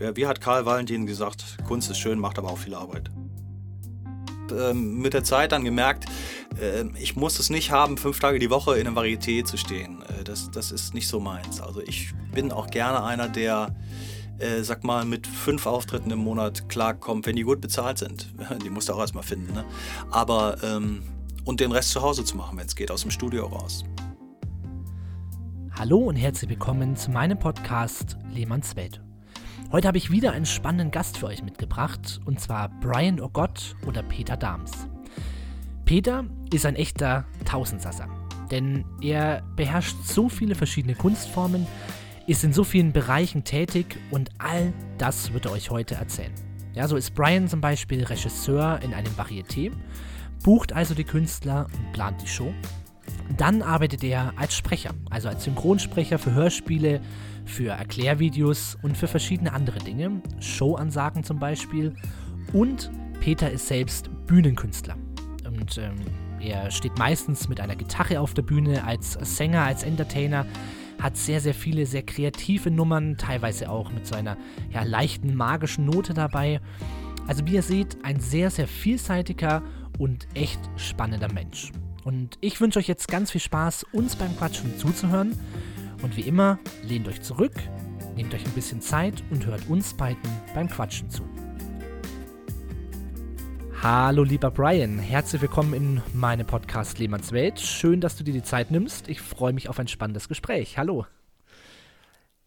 Wie hat Karl Valentin gesagt, Kunst ist schön, macht aber auch viel Arbeit. Ähm, mit der Zeit dann gemerkt, äh, ich muss es nicht haben, fünf Tage die Woche in einem Varieté zu stehen. Äh, das, das ist nicht so meins. Also ich bin auch gerne einer, der, äh, sag mal, mit fünf Auftritten im Monat klarkommt, wenn die gut bezahlt sind. Die musst du auch erstmal finden. Ne? Aber, ähm, und den Rest zu Hause zu machen, wenn es geht, aus dem Studio raus. Hallo und herzlich willkommen zu meinem Podcast Lehmanns Welt. Heute habe ich wieder einen spannenden Gast für euch mitgebracht, und zwar Brian O'Gott oder Peter Dahms. Peter ist ein echter Tausendsasser, denn er beherrscht so viele verschiedene Kunstformen, ist in so vielen Bereichen tätig und all das wird er euch heute erzählen. Ja, so ist Brian zum Beispiel Regisseur in einem Varieté, bucht also die Künstler und plant die Show. Dann arbeitet er als Sprecher, also als Synchronsprecher für Hörspiele, für Erklärvideos und für verschiedene andere Dinge, Showansagen zum Beispiel. Und Peter ist selbst Bühnenkünstler. Und ähm, er steht meistens mit einer Gitarre auf der Bühne als Sänger, als Entertainer, hat sehr, sehr viele sehr kreative Nummern, teilweise auch mit so einer ja, leichten magischen Note dabei. Also wie ihr seht, ein sehr, sehr vielseitiger und echt spannender Mensch. Und ich wünsche euch jetzt ganz viel Spaß, uns beim Quatschen zuzuhören. Und wie immer, lehnt euch zurück, nehmt euch ein bisschen Zeit und hört uns beiden beim Quatschen zu. Hallo lieber Brian, herzlich willkommen in meinem Podcast Lehmanns Welt. Schön, dass du dir die Zeit nimmst. Ich freue mich auf ein spannendes Gespräch. Hallo.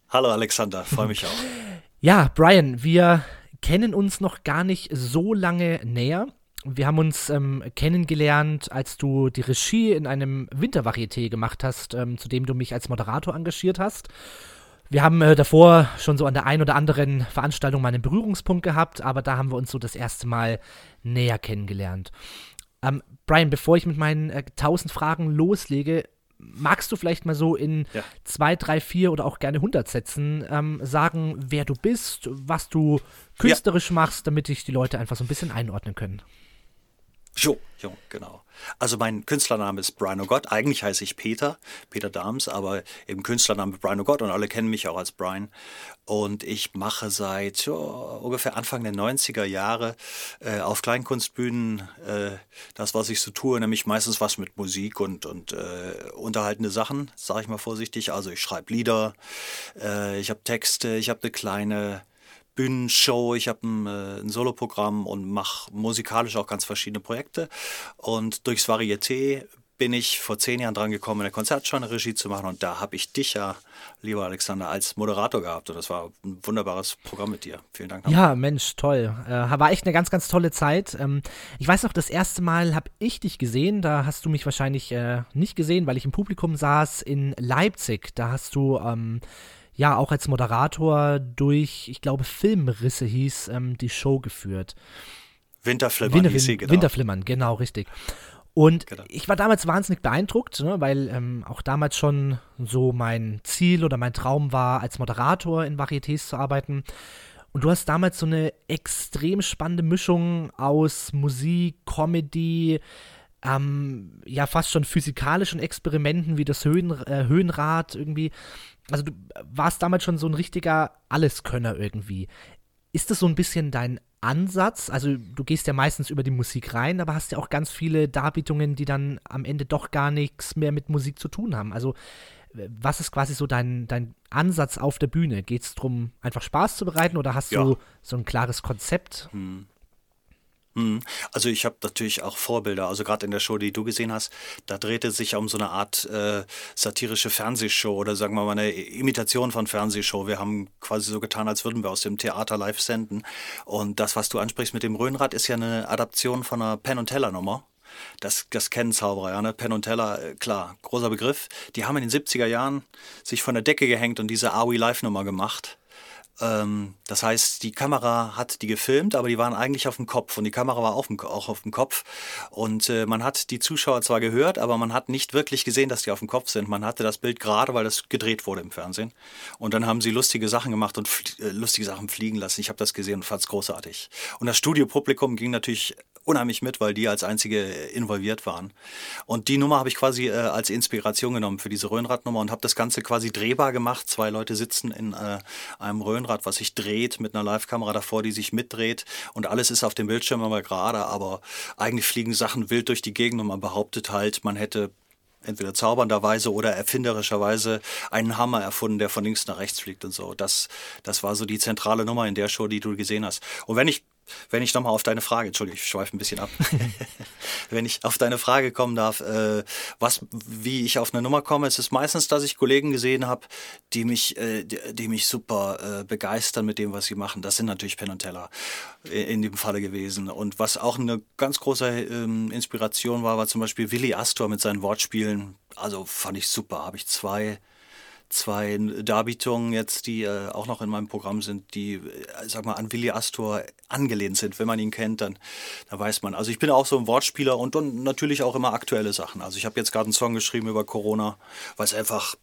Hallo Alexander, freue mich auch. ja, Brian, wir kennen uns noch gar nicht so lange näher. Wir haben uns ähm, kennengelernt, als du die Regie in einem Wintervarieté gemacht hast, ähm, zu dem du mich als Moderator engagiert hast. Wir haben äh, davor schon so an der einen oder anderen Veranstaltung mal einen Berührungspunkt gehabt, aber da haben wir uns so das erste Mal näher kennengelernt. Ähm, Brian, bevor ich mit meinen äh, 1000 Fragen loslege, magst du vielleicht mal so in ja. zwei, drei, vier oder auch gerne 100 Sätzen ähm, sagen, wer du bist, was du künstlerisch ja. machst, damit dich die Leute einfach so ein bisschen einordnen können? Jo, jo, genau. Also mein Künstlername ist Brian O'Gott. Eigentlich heiße ich Peter, Peter Dahms, aber eben Künstlername Brian O'Gott und alle kennen mich auch als Brian. Und ich mache seit jo, ungefähr Anfang der 90er Jahre äh, auf Kleinkunstbühnen äh, das, was ich so tue, nämlich meistens was mit Musik und, und äh, unterhaltende Sachen, sage ich mal vorsichtig. Also ich schreibe Lieder, äh, ich habe Texte, ich habe eine kleine Bühnenshow, ich habe ein, äh, ein Soloprogramm und mache musikalisch auch ganz verschiedene Projekte. Und durchs Varieté bin ich vor zehn Jahren dran gekommen, eine Konzertshow eine Regie zu machen. Und da habe ich dich ja, lieber Alexander, als Moderator gehabt. Und das war ein wunderbares Programm mit dir. Vielen Dank. Ja, Mensch, toll. Äh, war echt eine ganz, ganz tolle Zeit. Ähm, ich weiß noch, das erste Mal habe ich dich gesehen. Da hast du mich wahrscheinlich äh, nicht gesehen, weil ich im Publikum saß in Leipzig. Da hast du. Ähm, ja auch als Moderator durch, ich glaube, Filmrisse hieß, ähm, die Show geführt. Winterflimmern Winter, hieß sie, genau. Winterflimmern, genau, richtig. Und genau. ich war damals wahnsinnig beeindruckt, ne, weil ähm, auch damals schon so mein Ziel oder mein Traum war, als Moderator in Varietés zu arbeiten. Und du hast damals so eine extrem spannende Mischung aus Musik, Comedy, ähm, ja fast schon physikalischen Experimenten wie das Höhen, äh, Höhenrad irgendwie also du warst damals schon so ein richtiger Alleskönner irgendwie. Ist das so ein bisschen dein Ansatz? Also du gehst ja meistens über die Musik rein, aber hast ja auch ganz viele Darbietungen, die dann am Ende doch gar nichts mehr mit Musik zu tun haben. Also was ist quasi so dein, dein Ansatz auf der Bühne? Geht es darum, einfach Spaß zu bereiten oder hast ja. du so ein klares Konzept? Hm. Mhm. Also ich habe natürlich auch Vorbilder. Also gerade in der Show, die du gesehen hast, da drehte es sich um so eine Art äh, satirische Fernsehshow oder sagen wir mal eine Imitation von Fernsehshow. Wir haben quasi so getan, als würden wir aus dem Theater live senden. Und das, was du ansprichst mit dem Röhnrad, ist ja eine Adaption von einer Penn und Teller Nummer. Das, das kennen Zauberer, ja, ne? Penn und Teller, äh, klar, großer Begriff. Die haben in den 70er Jahren sich von der Decke gehängt und diese Are We Live Nummer gemacht. Ähm, das heißt, die Kamera hat die gefilmt, aber die waren eigentlich auf dem Kopf und die Kamera war auf dem, auch auf dem Kopf. Und äh, man hat die Zuschauer zwar gehört, aber man hat nicht wirklich gesehen, dass die auf dem Kopf sind. Man hatte das Bild gerade, weil das gedreht wurde im Fernsehen. Und dann haben sie lustige Sachen gemacht und äh, lustige Sachen fliegen lassen. Ich habe das gesehen und fand es großartig. Und das Studiopublikum ging natürlich unheimlich mit, weil die als einzige involviert waren. Und die Nummer habe ich quasi äh, als Inspiration genommen für diese Röhnradnummer und habe das Ganze quasi drehbar gemacht. Zwei Leute sitzen in äh, einem Röhnrad, was sich dreht mit einer Live-Kamera davor, die sich mitdreht und alles ist auf dem Bildschirm immer gerade, aber eigentlich fliegen Sachen wild durch die Gegend und man behauptet halt, man hätte entweder zaubernderweise oder erfinderischerweise einen Hammer erfunden, der von links nach rechts fliegt und so. Das, das war so die zentrale Nummer in der Show, die du gesehen hast. Und wenn ich wenn ich nochmal auf deine Frage, Entschuldigung, ich schweife ein bisschen ab. Wenn ich auf deine Frage kommen darf, äh, was, wie ich auf eine Nummer komme, es ist meistens, dass ich Kollegen gesehen habe, die mich, äh, die, die, mich super äh, begeistern mit dem, was sie machen. Das sind natürlich Penn und Teller in dem Falle gewesen. Und was auch eine ganz große ähm, Inspiration war, war zum Beispiel Willy Astor mit seinen Wortspielen. Also fand ich super. Habe ich zwei zwei Darbietungen jetzt, die äh, auch noch in meinem Programm sind, die, äh, sag mal, an Willi Astor angelehnt sind. Wenn man ihn kennt, dann, dann weiß man. Also ich bin auch so ein Wortspieler und dann natürlich auch immer aktuelle Sachen. Also ich habe jetzt gerade einen Song geschrieben über Corona, weil es einfach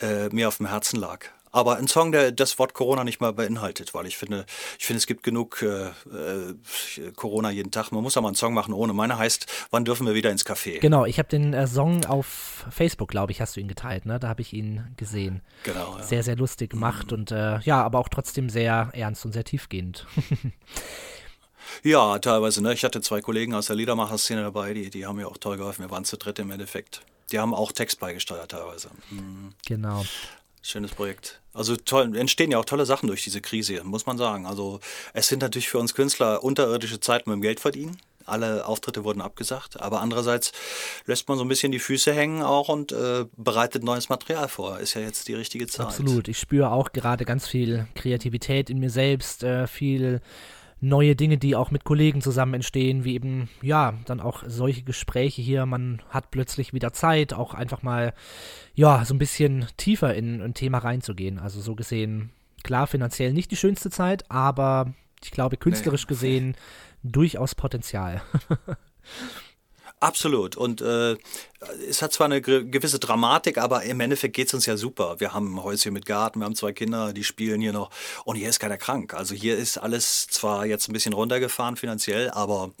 äh, mir auf dem Herzen lag. Aber ein Song, der das Wort Corona nicht mal beinhaltet, weil ich finde, ich finde, es gibt genug äh, äh, Corona jeden Tag. Man muss aber einen Song machen ohne. Meine heißt, wann dürfen wir wieder ins Café? Genau, ich habe den äh, Song auf Facebook, glaube ich, hast du ihn geteilt, ne? Da habe ich ihn gesehen. Genau. Ja. Sehr, sehr lustig gemacht mhm. und äh, ja, aber auch trotzdem sehr ernst und sehr tiefgehend. ja, teilweise. Ne? Ich hatte zwei Kollegen aus der Liedermacher-Szene dabei, die, die haben mir auch toll geholfen. Wir waren zu dritt im Endeffekt. Die haben auch Text beigesteuert teilweise. Mhm. Genau. Schönes Projekt. Also toll, entstehen ja auch tolle Sachen durch diese Krise, muss man sagen. Also es sind natürlich für uns Künstler unterirdische Zeiten mit dem Geld verdienen. Alle Auftritte wurden abgesagt, aber andererseits lässt man so ein bisschen die Füße hängen auch und äh, bereitet neues Material vor. Ist ja jetzt die richtige Zeit. Absolut. Ich spüre auch gerade ganz viel Kreativität in mir selbst, äh, viel neue Dinge, die auch mit Kollegen zusammen entstehen, wie eben, ja, dann auch solche Gespräche hier. Man hat plötzlich wieder Zeit, auch einfach mal, ja, so ein bisschen tiefer in ein Thema reinzugehen. Also so gesehen, klar, finanziell nicht die schönste Zeit, aber ich glaube, künstlerisch nee. gesehen durchaus Potenzial. Absolut. Und äh, es hat zwar eine gewisse Dramatik, aber im Endeffekt geht es uns ja super. Wir haben ein Häuschen mit Garten, wir haben zwei Kinder, die spielen hier noch. Und hier ist keiner krank. Also hier ist alles zwar jetzt ein bisschen runtergefahren finanziell, aber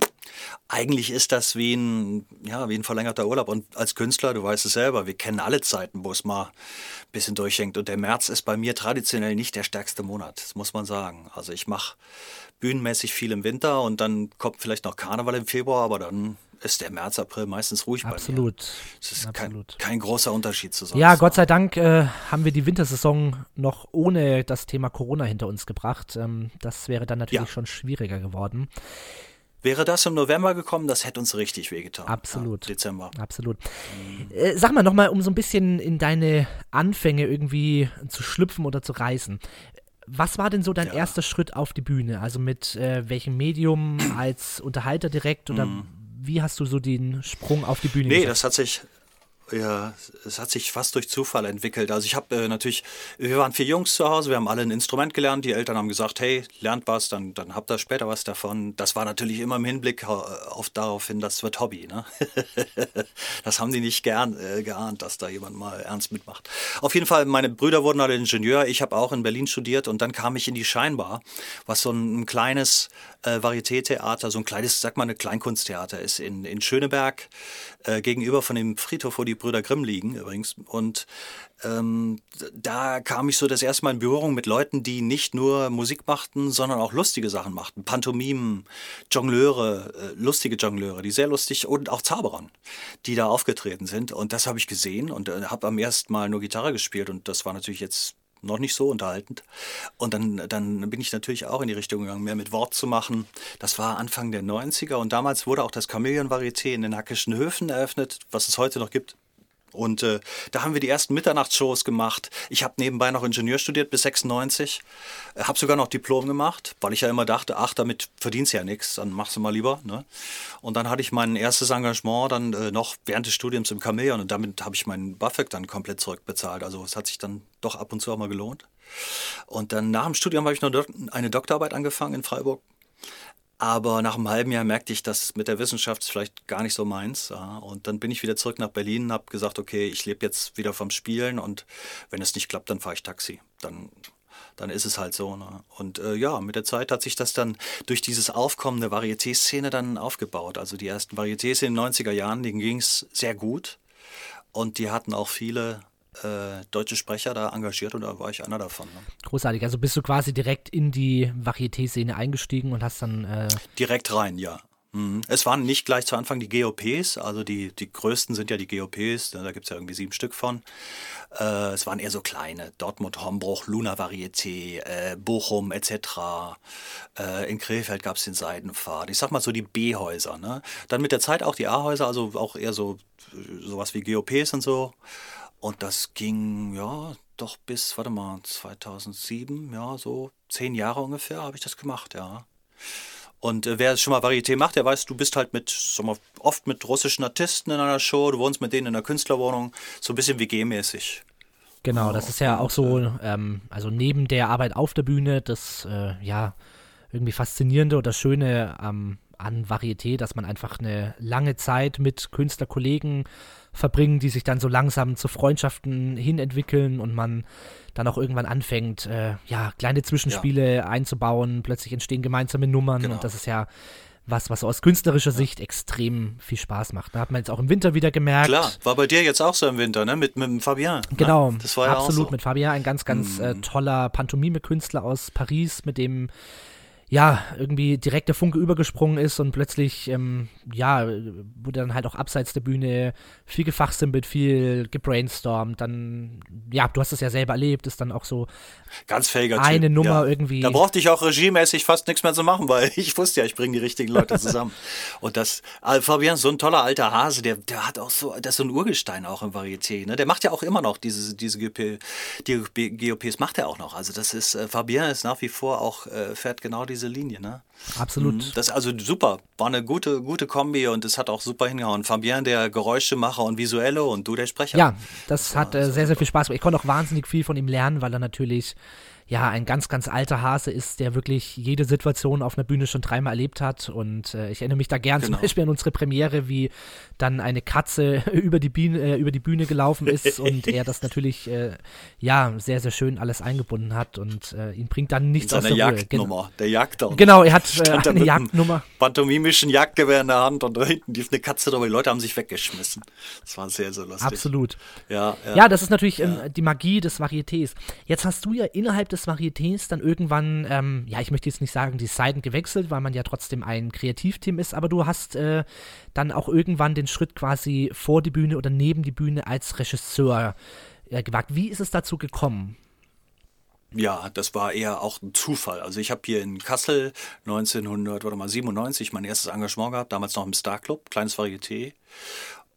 eigentlich ist das wie ein, ja, wie ein verlängerter Urlaub. Und als Künstler, du weißt es selber, wir kennen alle Zeiten, wo es mal ein bisschen durchhängt. Und der März ist bei mir traditionell nicht der stärkste Monat, das muss man sagen. Also ich mache bühnenmäßig viel im Winter und dann kommt vielleicht noch Karneval im Februar, aber dann ist der März, April meistens ruhig Absolut. bei mir. Es ist Absolut. Kein, kein, großer Unterschied zu sonst. Ja, Gott sei Dank äh, haben wir die Wintersaison noch ohne das Thema Corona hinter uns gebracht. Ähm, das wäre dann natürlich ja. schon schwieriger geworden. Wäre das im November gekommen, das hätte uns richtig wehgetan. Absolut. Ja, Dezember. Absolut. Äh, sag mal nochmal, um so ein bisschen in deine Anfänge irgendwie zu schlüpfen oder zu reißen. Was war denn so dein ja. erster Schritt auf die Bühne? Also mit äh, welchem Medium als Unterhalter direkt oder mhm wie hast du so den Sprung auf die Bühne Nee, gesetzt? das hat sich ja, es hat sich fast durch Zufall entwickelt. Also ich habe äh, natürlich, wir waren vier Jungs zu Hause, wir haben alle ein Instrument gelernt. Die Eltern haben gesagt, hey, lernt was, dann, dann habt ihr später was davon. Das war natürlich immer im Hinblick auf darauf hin, das wird Hobby. Ne? das haben die nicht gern äh, geahnt, dass da jemand mal ernst mitmacht. Auf jeden Fall, meine Brüder wurden alle Ingenieur. Ich habe auch in Berlin studiert und dann kam ich in die Scheinbar, was so ein, ein kleines äh, Varieté-Theater, so ein kleines, sag mal, eine Kleinkunsttheater ist in, in Schöneberg, äh, gegenüber von dem Friedhof, wo die Brüder Grimm liegen übrigens. Und ähm, da kam ich so das erste Mal in Berührung mit Leuten, die nicht nur Musik machten, sondern auch lustige Sachen machten. Pantomimen, Jongleure, äh, lustige Jongleure, die sehr lustig und auch Zauberern, die da aufgetreten sind. Und das habe ich gesehen und äh, habe am ersten Mal nur Gitarre gespielt und das war natürlich jetzt noch nicht so unterhaltend. Und dann, dann bin ich natürlich auch in die Richtung gegangen, mehr mit Wort zu machen. Das war Anfang der 90er und damals wurde auch das Chameleon-Varieté in den Hackischen Höfen eröffnet, was es heute noch gibt. Und äh, da haben wir die ersten Mitternachtsshows gemacht. Ich habe nebenbei noch Ingenieur studiert bis 96. Äh, habe sogar noch Diplom gemacht, weil ich ja immer dachte, ach, damit verdienst du ja nichts, dann machst du mal lieber. Ne? Und dann hatte ich mein erstes Engagement dann äh, noch während des Studiums im Chameleon und damit habe ich meinen BAföG dann komplett zurückbezahlt. Also es hat sich dann doch ab und zu auch mal gelohnt. Und dann nach dem Studium habe ich noch eine Doktorarbeit angefangen in Freiburg aber nach einem halben Jahr merkte ich, dass mit der Wissenschaft ist vielleicht gar nicht so meins. Und dann bin ich wieder zurück nach Berlin und habe gesagt, okay, ich lebe jetzt wieder vom Spielen und wenn es nicht klappt, dann fahre ich Taxi. Dann, dann ist es halt so. Ne? Und äh, ja, mit der Zeit hat sich das dann durch dieses Aufkommen der Varieté-Szene dann aufgebaut. Also die ersten Varietés in den 90er Jahren, denen ging es sehr gut. Und die hatten auch viele äh, deutsche Sprecher da engagiert und da war ich einer davon. Ne? Großartig. Also bist du quasi direkt in die Varieté-Szene eingestiegen und hast dann. Äh direkt rein, ja. Mhm. Es waren nicht gleich zu Anfang die GOPs, also die, die größten sind ja die GOPs, da gibt es ja irgendwie sieben Stück von. Äh, es waren eher so kleine, Dortmund, Hombruch, Luna Varieté, äh, Bochum etc. Äh, in Krefeld gab es den Seidenpfad. Ich sag mal so die B-Häuser. Ne? Dann mit der Zeit auch die A-Häuser, also auch eher so sowas wie GOPs und so. Und das ging, ja, doch bis, warte mal, 2007, ja, so zehn Jahre ungefähr habe ich das gemacht, ja. Und äh, wer schon mal Varieté macht, der weiß, du bist halt mit, sag mal, oft mit russischen Artisten in einer Show, du wohnst mit denen in einer Künstlerwohnung, so ein bisschen WG-mäßig. Genau, das ist ja auch so, ähm, also neben der Arbeit auf der Bühne, das, äh, ja, irgendwie Faszinierende oder Schöne ähm, an Varieté, dass man einfach eine lange Zeit mit Künstlerkollegen verbringen, die sich dann so langsam zu Freundschaften hin entwickeln und man dann auch irgendwann anfängt, äh, ja, kleine Zwischenspiele ja. einzubauen, plötzlich entstehen gemeinsame Nummern genau. und das ist ja was, was aus künstlerischer ja. Sicht extrem viel Spaß macht. Da hat man jetzt auch im Winter wieder gemerkt. Klar, war bei dir jetzt auch so im Winter, ne? Mit, mit Fabien. Ne? Genau, ne? das war ja absolut auch so. mit Fabien, ein ganz, ganz äh, mhm. äh, toller Pantomime-Künstler aus Paris, mit dem ja, irgendwie direkt der Funke übergesprungen ist und plötzlich, ähm, ja, wurde dann halt auch abseits der Bühne viel gefachsimpelt, viel gebrainstormt. Dann, ja, du hast es ja selber erlebt, ist dann auch so ganz fähiger eine typ, Nummer ja. irgendwie. Da brauchte ich auch regiemäßig fast nichts mehr zu machen, weil ich wusste ja, ich bringe die richtigen Leute zusammen. und das, also Fabian, so ein toller alter Hase, der, der hat auch so, das ist so ein Urgestein auch im Varieté. Ne? Der macht ja auch immer noch diese, diese GP, die GOPs macht er auch noch. Also das ist, äh, Fabian ist nach wie vor auch, äh, fährt genau die diese Linie, ne? Absolut. Mhm. Das ist also super. War eine gute, gute Kombi und es hat auch super hingehauen. Fabian, der Geräuschemacher und Visuelle und du der Sprecher. Ja, das ja, hat äh, sehr, sehr viel Spaß gemacht. Ich konnte auch wahnsinnig viel von ihm lernen, weil er natürlich ja, ein ganz, ganz alter Hase ist, der wirklich jede Situation auf einer Bühne schon dreimal erlebt hat. Und äh, ich erinnere mich da gern genau. zum Beispiel an unsere Premiere, wie dann eine Katze über die, Biene, äh, über die Bühne gelaufen ist und er das natürlich, äh, ja, sehr, sehr schön alles eingebunden hat und äh, ihn bringt dann nichts aus der Jagdnummer, Ruhe. der Jagd Genau, er hat äh, eine Jagdnummer. Pantomimischen Jagdgewehr in der Hand und da hinten lief eine Katze drüber. Die Leute haben sich weggeschmissen. Das war sehr, sehr lustig. Absolut. Ja, ja. ja das ist natürlich ja. ähm, die Magie des Varietés. Jetzt hast du ja innerhalb des des Varietés dann irgendwann, ähm, ja, ich möchte jetzt nicht sagen, die Seiten gewechselt, weil man ja trotzdem ein Kreativteam ist, aber du hast äh, dann auch irgendwann den Schritt quasi vor die Bühne oder neben die Bühne als Regisseur äh, gewagt. Wie ist es dazu gekommen? Ja, das war eher auch ein Zufall. Also ich habe hier in Kassel 1997 mein erstes Engagement gehabt, damals noch im Star Club, kleines Varieté.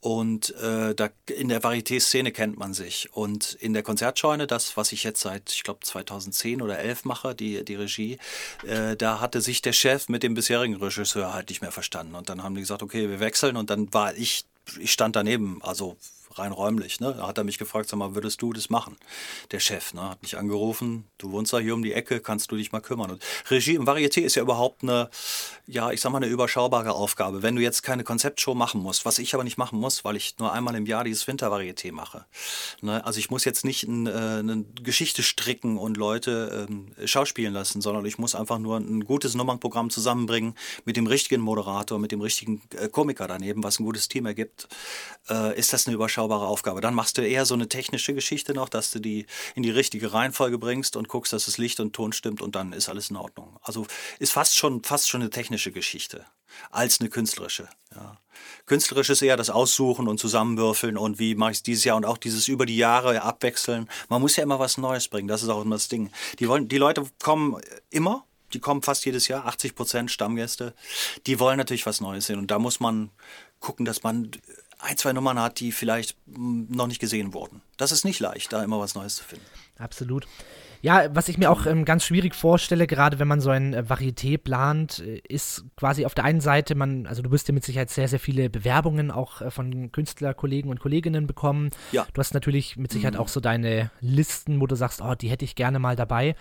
Und äh, da in der Varieté-Szene kennt man sich. Und in der Konzertscheune, das, was ich jetzt seit, ich glaube, 2010 oder 11 mache, die, die Regie, äh, da hatte sich der Chef mit dem bisherigen Regisseur halt nicht mehr verstanden. Und dann haben die gesagt, okay, wir wechseln. Und dann war ich, ich stand daneben, also rein räumlich. Ne? Da hat er mich gefragt, sag mal, würdest du das machen? Der Chef ne? hat mich angerufen, du wohnst da hier um die Ecke, kannst du dich mal kümmern. Und Regie im Varieté ist ja überhaupt eine, ja, ich sag mal, eine überschaubare Aufgabe. Wenn du jetzt keine Konzeptshow machen musst, was ich aber nicht machen muss, weil ich nur einmal im Jahr dieses Wintervarieté mache. Ne? Also ich muss jetzt nicht ein, äh, eine Geschichte stricken und Leute äh, schauspielen lassen, sondern ich muss einfach nur ein gutes Nummernprogramm zusammenbringen mit dem richtigen Moderator, mit dem richtigen äh, Komiker daneben, was ein gutes Team ergibt. Äh, ist das eine überschaubare überschaubare Aufgabe. Dann machst du eher so eine technische Geschichte noch, dass du die in die richtige Reihenfolge bringst und guckst, dass das Licht und Ton stimmt und dann ist alles in Ordnung. Also ist fast schon, fast schon eine technische Geschichte als eine künstlerische. Ja. Künstlerisch ist eher das Aussuchen und Zusammenwürfeln und wie mache ich es dieses Jahr und auch dieses über die Jahre abwechseln. Man muss ja immer was Neues bringen, das ist auch immer das Ding. Die, wollen, die Leute kommen immer, die kommen fast jedes Jahr, 80 Prozent Stammgäste, die wollen natürlich was Neues sehen und da muss man gucken, dass man ein, zwei Nummern hat, die vielleicht hm, noch nicht gesehen wurden. Das ist nicht leicht, da immer was Neues zu finden. Absolut. Ja, was ich mir auch ähm, ganz schwierig vorstelle, gerade wenn man so ein äh, Varieté plant, äh, ist quasi auf der einen Seite, man, also du wirst ja mit Sicherheit sehr, sehr viele Bewerbungen auch äh, von Künstlerkollegen und Kolleginnen bekommen. Ja. Du hast natürlich mit Sicherheit mhm. auch so deine Listen, wo du sagst, oh, die hätte ich gerne mal dabei.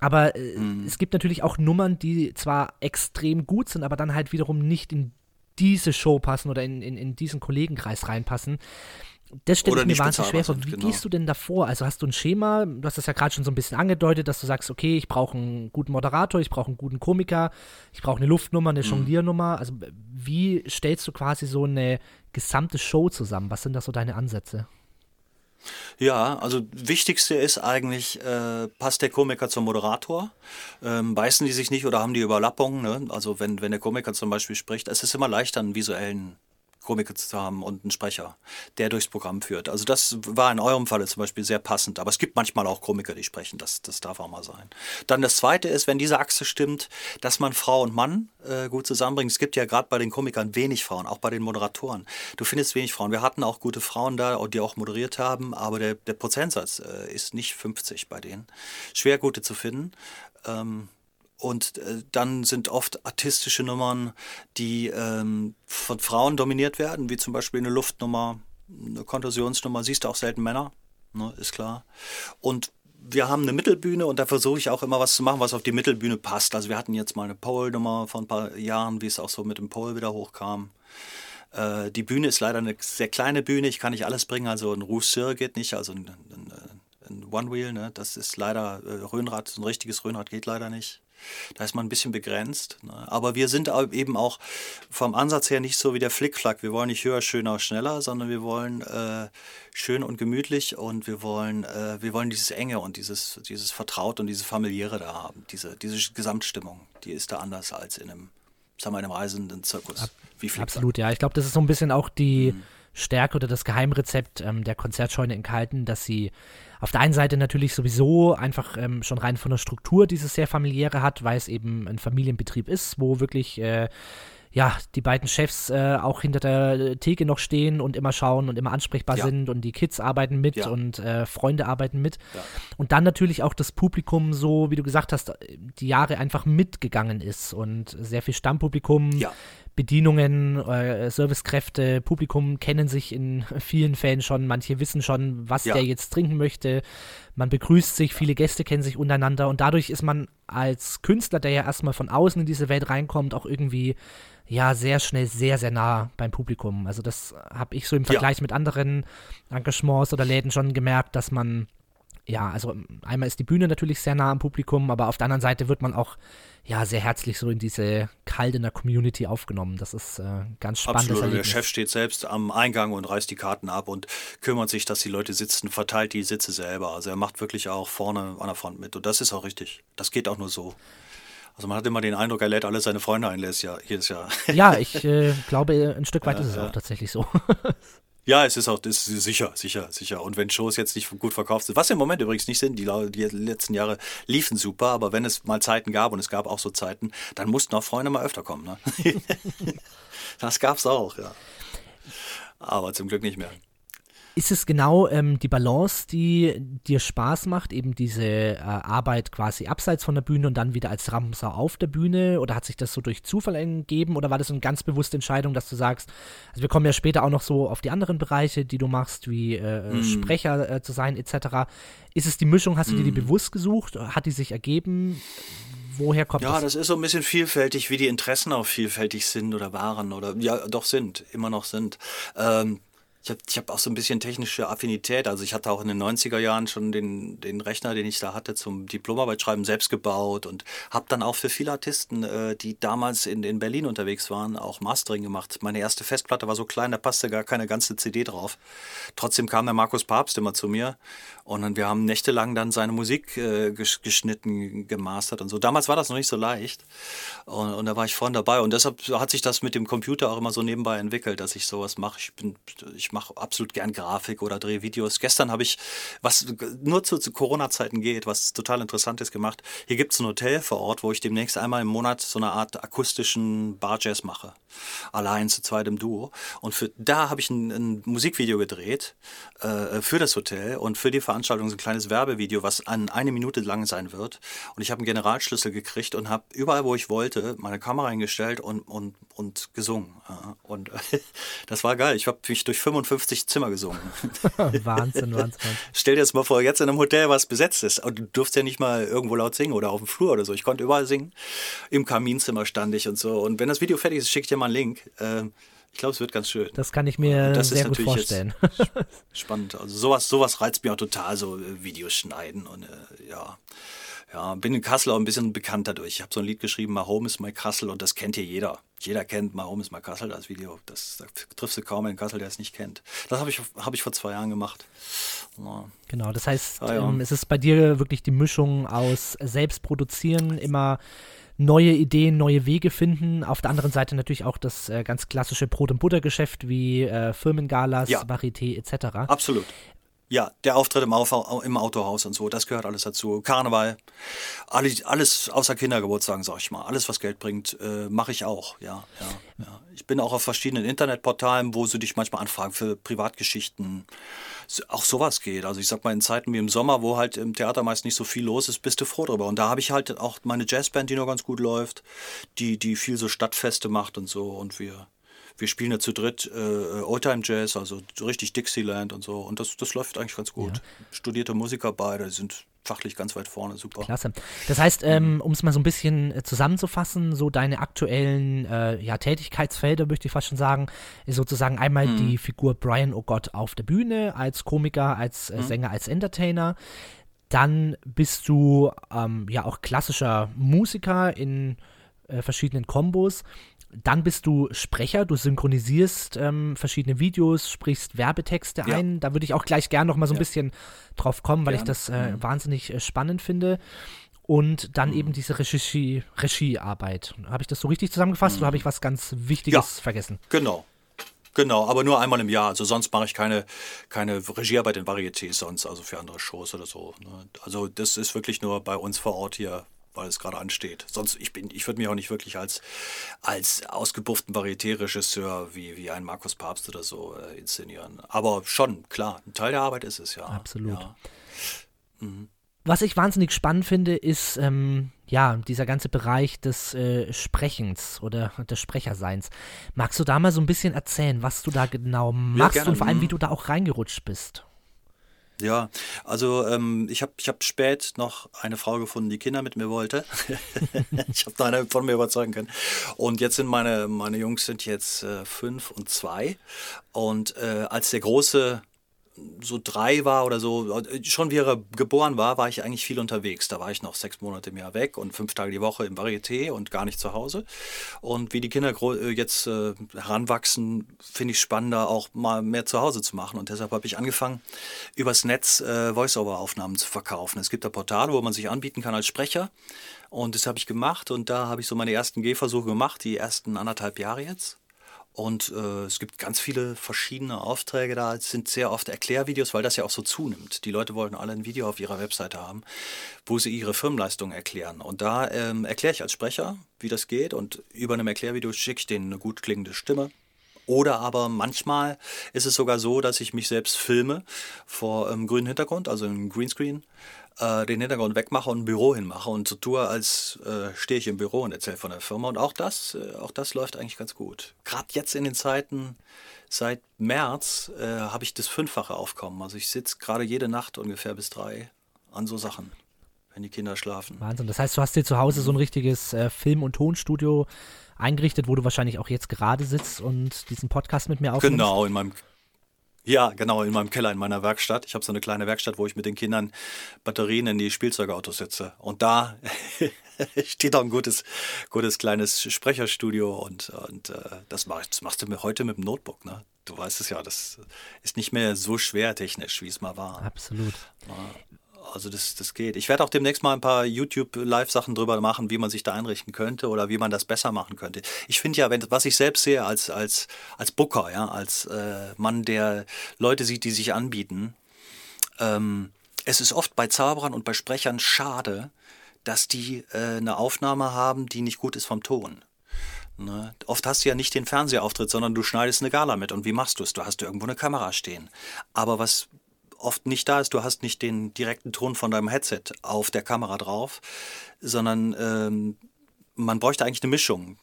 Aber mhm. es gibt natürlich auch Nummern, die zwar extrem gut sind, aber dann halt wiederum nicht in diese Show passen oder in, in, in diesen Kollegenkreis reinpassen. das stelle ich mir wahnsinnig schwer vor. Wie genau. gehst du denn davor? Also hast du ein Schema? Du hast das ja gerade schon so ein bisschen angedeutet, dass du sagst, okay, ich brauche einen guten Moderator, ich brauche einen guten Komiker, ich brauche eine Luftnummer, eine mhm. Jongliernummer. Also wie stellst du quasi so eine gesamte Show zusammen? Was sind da so deine Ansätze? Ja, also wichtigste ist eigentlich, äh, passt der Komiker zum Moderator? Ähm, beißen die sich nicht oder haben die Überlappungen? Ne? Also wenn, wenn der Komiker zum Beispiel spricht, es ist immer leichter, einen visuellen Komiker zu haben und einen Sprecher, der durchs Programm führt. Also das war in eurem Falle zum Beispiel sehr passend. Aber es gibt manchmal auch Komiker, die sprechen. Das, das darf auch mal sein. Dann das Zweite ist, wenn diese Achse stimmt, dass man Frau und Mann äh, gut zusammenbringt. Es gibt ja gerade bei den Komikern wenig Frauen, auch bei den Moderatoren. Du findest wenig Frauen. Wir hatten auch gute Frauen da, die auch moderiert haben, aber der, der Prozentsatz äh, ist nicht 50 bei denen. Schwer gute zu finden. Ähm, und äh, dann sind oft artistische Nummern, die ähm, von Frauen dominiert werden, wie zum Beispiel eine Luftnummer, eine Kontusionsnummer. Siehst du auch selten Männer, ne, ist klar. Und wir haben eine Mittelbühne und da versuche ich auch immer was zu machen, was auf die Mittelbühne passt. Also wir hatten jetzt mal eine Pole-Nummer vor ein paar Jahren, wie es auch so mit dem Pole wieder hochkam. Äh, die Bühne ist leider eine sehr kleine Bühne, ich kann nicht alles bringen, also ein Rousseur geht nicht, also ein, ein, ein One-Wheel, ne? das ist leider, äh, Röhnrad, ein richtiges Röhnrad geht leider nicht. Da ist man ein bisschen begrenzt. Ne? Aber wir sind eben auch vom Ansatz her nicht so wie der Flickflack. Wir wollen nicht höher, schöner, schneller, sondern wir wollen äh, schön und gemütlich und wir wollen, äh, wir wollen dieses Enge und dieses, dieses Vertraut und dieses Familiäre da haben. Diese, diese Gesamtstimmung, die ist da anders als in einem, sagen wir, einem reisenden Zirkus. Ab, wie Flickflack. Absolut, ja. Ich glaube, das ist so ein bisschen auch die. Mhm. Stärke oder das Geheimrezept ähm, der Konzertscheune in Kalten, dass sie auf der einen Seite natürlich sowieso einfach ähm, schon rein von der Struktur dieses sehr familiäre hat, weil es eben ein Familienbetrieb ist, wo wirklich äh, ja, die beiden Chefs äh, auch hinter der Theke noch stehen und immer schauen und immer ansprechbar ja. sind und die Kids arbeiten mit ja. und äh, Freunde arbeiten mit. Ja. Und dann natürlich auch das Publikum so, wie du gesagt hast, die Jahre einfach mitgegangen ist und sehr viel Stammpublikum, Bedienungen, äh, Servicekräfte, Publikum kennen sich in vielen Fällen schon. Manche wissen schon, was ja. der jetzt trinken möchte. Man begrüßt sich, viele Gäste kennen sich untereinander und dadurch ist man als Künstler, der ja erstmal von außen in diese Welt reinkommt, auch irgendwie ja sehr schnell sehr, sehr nah beim Publikum. Also das habe ich so im Vergleich ja. mit anderen Engagements oder Läden schon gemerkt, dass man ja, also einmal ist die Bühne natürlich sehr nah am Publikum, aber auf der anderen Seite wird man auch ja sehr herzlich so in diese Kaldener Community aufgenommen. Das ist äh, ganz spannend. Absolut. Der Chef steht selbst am Eingang und reißt die Karten ab und kümmert sich, dass die Leute sitzen, verteilt die Sitze selber. Also er macht wirklich auch vorne an der Front mit und das ist auch richtig. Das geht auch nur so. Also man hat immer den Eindruck, er lädt alle seine Freunde ein jedes Jahr. Jedes Jahr. Ja, ich äh, glaube, ein Stück weit ja, ist es auch tatsächlich so. Ja, es ist auch das ist sicher, sicher, sicher. Und wenn Shows jetzt nicht gut verkauft sind, was im Moment übrigens nicht sind, die, die letzten Jahre liefen super, aber wenn es mal Zeiten gab und es gab auch so Zeiten, dann mussten auch Freunde mal öfter kommen. Ne? das gab's auch, ja. Aber zum Glück nicht mehr. Ist es genau ähm, die Balance, die dir Spaß macht, eben diese äh, Arbeit quasi abseits von der Bühne und dann wieder als Rampensau auf der Bühne? Oder hat sich das so durch Zufall gegeben? Oder war das eine ganz bewusste Entscheidung, dass du sagst, also wir kommen ja später auch noch so auf die anderen Bereiche, die du machst, wie äh, mm. Sprecher äh, zu sein etc. Ist es die Mischung, hast du mm. dir die mhm. bewusst gesucht? Hat die sich ergeben? Woher kommt ja, das? Ja, das ist so ein bisschen vielfältig, wie die Interessen auch vielfältig sind oder waren oder ja, doch sind, immer noch sind. Ähm, ich habe hab auch so ein bisschen technische Affinität. Also ich hatte auch in den 90er Jahren schon den, den Rechner, den ich da hatte, zum Diplomarbeitschreiben selbst gebaut und habe dann auch für viele Artisten, äh, die damals in, in Berlin unterwegs waren, auch Mastering gemacht. Meine erste Festplatte war so klein, da passte gar keine ganze CD drauf. Trotzdem kam der Markus Papst immer zu mir und wir haben nächtelang dann seine Musik äh, geschnitten, gemastert und so. Damals war das noch nicht so leicht und, und da war ich vorne dabei und deshalb hat sich das mit dem Computer auch immer so nebenbei entwickelt, dass ich sowas mache. Ich ich mache absolut gern Grafik oder drehe Videos. Gestern habe ich, was nur zu, zu Corona-Zeiten geht, was total interessant ist gemacht. Hier gibt es ein Hotel vor Ort, wo ich demnächst einmal im Monat so eine Art akustischen Bar-Jazz mache. Allein zu zweit im Duo. Und für, da habe ich ein, ein, Musikvideo gedreht äh, für das Hotel und für die Veranstaltung so ein kleines Werbevideo, was an eine Minute lang sein wird. Und ich habe einen Generalschlüssel gekriegt und habe überall, wo ich wollte, meine Kamera eingestellt und, und, und gesungen. Und das war geil. Ich habe mich durch 45 55 Zimmer gesungen. Wahnsinn, Wahnsinn. Stell dir das mal vor, jetzt in einem Hotel, was besetzt ist. Und du durfst ja nicht mal irgendwo laut singen oder auf dem Flur oder so. Ich konnte überall singen. Im Kaminzimmer stand ich und so. Und wenn das Video fertig ist, schicke ich dir mal einen Link. Ich glaube, es wird ganz schön. Das kann ich mir das sehr gut vorstellen. spannend. Also sowas, sowas reizt mich auch total, so äh, Videos schneiden und äh, ja. Ja, bin in Kassel auch ein bisschen bekannt dadurch. Ich habe so ein Lied geschrieben, My Home is My Kassel und das kennt hier jeder. Jeder kennt My Home is My Kassel, das Video. Das, da triffst du kaum in Kassel, der es nicht kennt. Das habe ich, hab ich vor zwei Jahren gemacht. Ja. Genau, das heißt, ah, ja. ähm, es ist bei dir wirklich die Mischung aus selbst produzieren, immer neue Ideen, neue Wege finden. Auf der anderen Seite natürlich auch das äh, ganz klassische Brot- und Buttergeschäft wie äh, Firmengalas, ja. Varieté etc. Absolut. Ja, der Auftritt im, Auf im Autohaus und so, das gehört alles dazu. Karneval, alles, alles außer Kindergeburtstagen, sag ich mal. Alles, was Geld bringt, äh, mache ich auch. Ja, ja, ja. Ich bin auch auf verschiedenen Internetportalen, wo sie dich manchmal anfragen für Privatgeschichten. Auch sowas geht. Also ich sag mal, in Zeiten wie im Sommer, wo halt im Theater meist nicht so viel los ist, bist du froh drüber. Und da habe ich halt auch meine Jazzband, die noch ganz gut läuft, die, die viel so Stadtfeste macht und so. Und wir wir spielen ja zu dritt äh, Oldtime Jazz, also richtig Dixieland und so. Und das, das läuft eigentlich ganz gut. Ja. Studierte Musiker beide sind fachlich ganz weit vorne, super. Klasse. Das heißt, ähm, um es mal so ein bisschen äh, zusammenzufassen, so deine aktuellen äh, ja, Tätigkeitsfelder, möchte ich fast schon sagen, ist sozusagen einmal mhm. die Figur Brian O'Gott auf der Bühne, als Komiker, als äh, mhm. Sänger, als Entertainer. Dann bist du ähm, ja auch klassischer Musiker in äh, verschiedenen Kombos. Dann bist du Sprecher, du synchronisierst ähm, verschiedene Videos, sprichst Werbetexte ja. ein. Da würde ich auch gleich gerne noch mal so ein ja. bisschen drauf kommen, weil Gern. ich das äh, mhm. wahnsinnig äh, spannend finde. Und dann mhm. eben diese Regie, Regiearbeit. Habe ich das so richtig zusammengefasst mhm. oder habe ich was ganz Wichtiges ja, vergessen? Genau. Genau, aber nur einmal im Jahr. Also sonst mache ich keine, keine Regiearbeit in Varietés sonst, also für andere Shows oder so. Ne? Also das ist wirklich nur bei uns vor Ort hier weil es gerade ansteht. Sonst, ich bin, ich würde mich auch nicht wirklich als, als ausgebufften Varieté-Regisseur wie, wie ein Markus Papst oder so äh, inszenieren. Aber schon, klar, ein Teil der Arbeit ist es ja. Absolut. Ja. Mhm. Was ich wahnsinnig spannend finde, ist ähm, ja dieser ganze Bereich des äh, Sprechens oder des Sprecherseins. Magst du da mal so ein bisschen erzählen, was du da genau machst und vor allem, wie mhm. du da auch reingerutscht bist? Ja, also ähm, ich habe ich hab spät noch eine Frau gefunden, die Kinder mit mir wollte. ich habe da eine von mir überzeugen können. Und jetzt sind meine, meine Jungs sind jetzt äh, fünf und zwei. Und äh, als der Große so drei war oder so, schon wie er geboren war, war ich eigentlich viel unterwegs. Da war ich noch sechs Monate im Jahr weg und fünf Tage die Woche im Varieté und gar nicht zu Hause. Und wie die Kinder äh, jetzt äh, heranwachsen, finde ich spannender, auch mal mehr zu Hause zu machen. Und deshalb habe ich angefangen, übers Netz äh, Voice-Over-Aufnahmen zu verkaufen. Es gibt da Portale, wo man sich anbieten kann als Sprecher. Und das habe ich gemacht und da habe ich so meine ersten Gehversuche gemacht, die ersten anderthalb Jahre jetzt. Und äh, es gibt ganz viele verschiedene Aufträge da. Es sind sehr oft Erklärvideos, weil das ja auch so zunimmt. Die Leute wollen alle ein Video auf ihrer Webseite haben, wo sie ihre Firmenleistung erklären. Und da ähm, erkläre ich als Sprecher, wie das geht. Und über einem Erklärvideo schicke ich denen eine gut klingende Stimme. Oder aber manchmal ist es sogar so, dass ich mich selbst filme vor einem grünen Hintergrund, also einem Greenscreen äh, den Hintergrund wegmache und ein Büro hinmache und so tue, als äh, stehe ich im Büro und erzähle von der Firma. Und auch das, äh, auch das läuft eigentlich ganz gut. Gerade jetzt in den Zeiten, seit März, äh, habe ich das fünffache Aufkommen. Also ich sitze gerade jede Nacht ungefähr bis drei an so Sachen, wenn die Kinder schlafen. Wahnsinn. Das heißt, du hast dir zu Hause so ein richtiges äh, Film- und Tonstudio eingerichtet, wo du wahrscheinlich auch jetzt gerade sitzt und diesen Podcast mit mir aufnimmst. Genau, in meinem ja, genau, in meinem Keller, in meiner Werkstatt. Ich habe so eine kleine Werkstatt, wo ich mit den Kindern Batterien in die Spielzeugautos setze. Und da steht auch ein gutes, gutes kleines Sprecherstudio und, und äh, das, mach, das machst du mir heute mit dem Notebook. Ne? Du weißt es ja, das ist nicht mehr so schwer technisch, wie es mal war. Absolut. Ja. Also das, das geht. Ich werde auch demnächst mal ein paar YouTube-Live-Sachen drüber machen, wie man sich da einrichten könnte oder wie man das besser machen könnte. Ich finde ja, wenn, was ich selbst sehe als, als, als Booker, ja, als äh, Mann, der Leute sieht, die sich anbieten, ähm, es ist oft bei Zauberern und bei Sprechern schade, dass die äh, eine Aufnahme haben, die nicht gut ist vom Ton. Ne? Oft hast du ja nicht den Fernsehauftritt, sondern du schneidest eine Gala mit. Und wie machst du es? Du hast irgendwo eine Kamera stehen. Aber was oft nicht da ist. Du hast nicht den direkten Ton von deinem Headset auf der Kamera drauf, sondern ähm, man bräuchte eigentlich eine Mischung.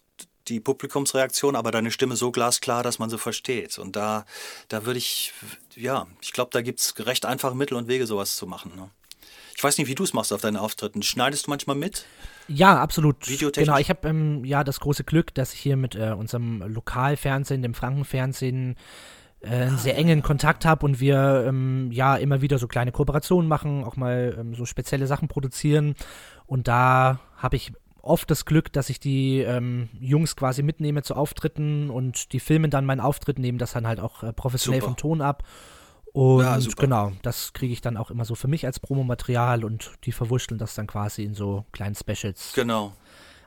Die Publikumsreaktion, aber deine Stimme so glasklar, dass man sie versteht. Und da, da würde ich, ja, ich glaube, da gibt es recht einfache Mittel und Wege, sowas zu machen. Ne? Ich weiß nicht, wie du es machst auf deinen Auftritten. Schneidest du manchmal mit? Ja, absolut. Videotechnisch? Genau, ich habe ähm, ja das große Glück, dass ich hier mit äh, unserem Lokalfernsehen, dem Frankenfernsehen, einen sehr engen Kontakt habe und wir ähm, ja immer wieder so kleine Kooperationen machen, auch mal ähm, so spezielle Sachen produzieren. Und da habe ich oft das Glück, dass ich die ähm, Jungs quasi mitnehme zu Auftritten und die filmen dann meinen Auftritt, nehmen das dann halt auch äh, professionell Super. vom Ton ab. Und Ja, genau, das kriege ich dann auch immer so für mich als Promomaterial und die verwurschteln das dann quasi in so kleinen Specials. Genau.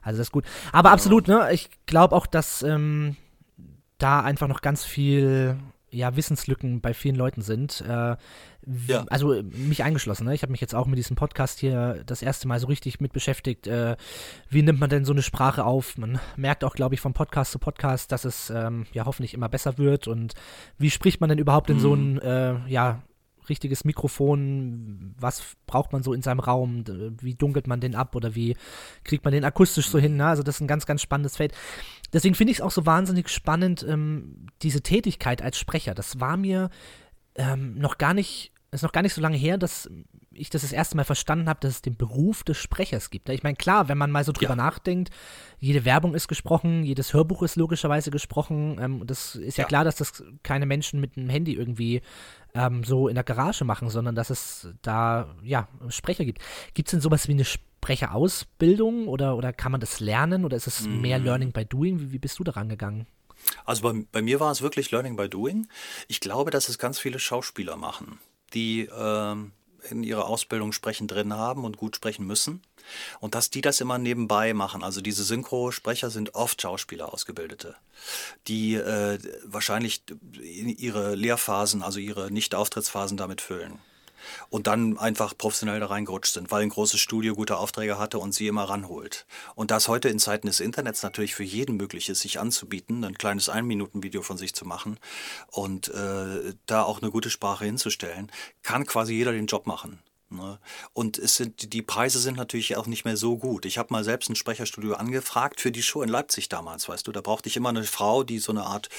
Also das ist gut. Aber absolut, ne? Ich glaube auch, dass ähm, da einfach noch ganz viel ja, Wissenslücken bei vielen Leuten sind. Äh, Ja. Also äh, mich eingeschlossen. Ne? Ich habe mich jetzt auch mit diesem Podcast hier das erste Mal so richtig mit beschäftigt. Äh, wie nimmt man denn so eine Sprache auf? Man merkt auch, glaube ich, von Podcast zu Podcast, dass es ähm, ja hoffentlich immer besser wird. Und wie spricht man denn überhaupt in so ein äh, ja, richtiges Mikrofon? Was braucht man so in seinem Raum? Wie dunkelt man den ab oder wie kriegt man den akustisch so hin? Ne? Also das ist ein ganz, ganz spannendes Feld. Deswegen finde ich es auch so wahnsinnig spannend, ähm, diese Tätigkeit als Sprecher. Das war mir ähm, noch gar nicht, ist noch gar nicht so lange her, dass ich das das erste Mal verstanden habe, dass es den Beruf des Sprechers gibt. Ich meine, klar, wenn man mal so drüber Ja. nachdenkt, jede Werbung ist gesprochen, jedes Hörbuch ist logischerweise gesprochen. Ähm, das ist ja, Ja. klar, dass das keine Menschen mit einem Handy irgendwie ähm, so in der Garage machen, sondern dass es da ja Sprecher gibt. Gibt es denn sowas wie eine Sprecherausbildung oder, oder kann man das lernen oder ist es Mhm. mehr Learning by Doing? Wie, wie bist du daran gegangen? Also bei, bei mir war es wirklich Learning by Doing. Ich glaube, dass es ganz viele Schauspieler machen, die ähm, in ihrer Ausbildung Sprechen drin haben und gut sprechen müssen. Und dass die das immer nebenbei machen. Also diese Synchrosprecher sind oft Schauspieler, Ausgebildete, die äh, wahrscheinlich ihre Lehrphasen, also ihre Nicht-Auftrittsphasen damit füllen. Und dann einfach professionell da reingerutscht sind, weil ein großes Studio gute Aufträge hatte und sie immer ranholt. Und das heute in Zeiten des Internets natürlich für jeden möglich ist, sich anzubieten, ein kleines Ein-Minuten-Video von sich zu machen und äh, da auch eine gute Sprache hinzustellen, kann quasi jeder den Job machen. Ne? Und es sind, die Preise sind natürlich auch nicht mehr so gut. Ich habe mal selbst ein Sprecherstudio angefragt für die Show in Leipzig damals, weißt du. Da brauchte ich immer eine Frau, die so eine Art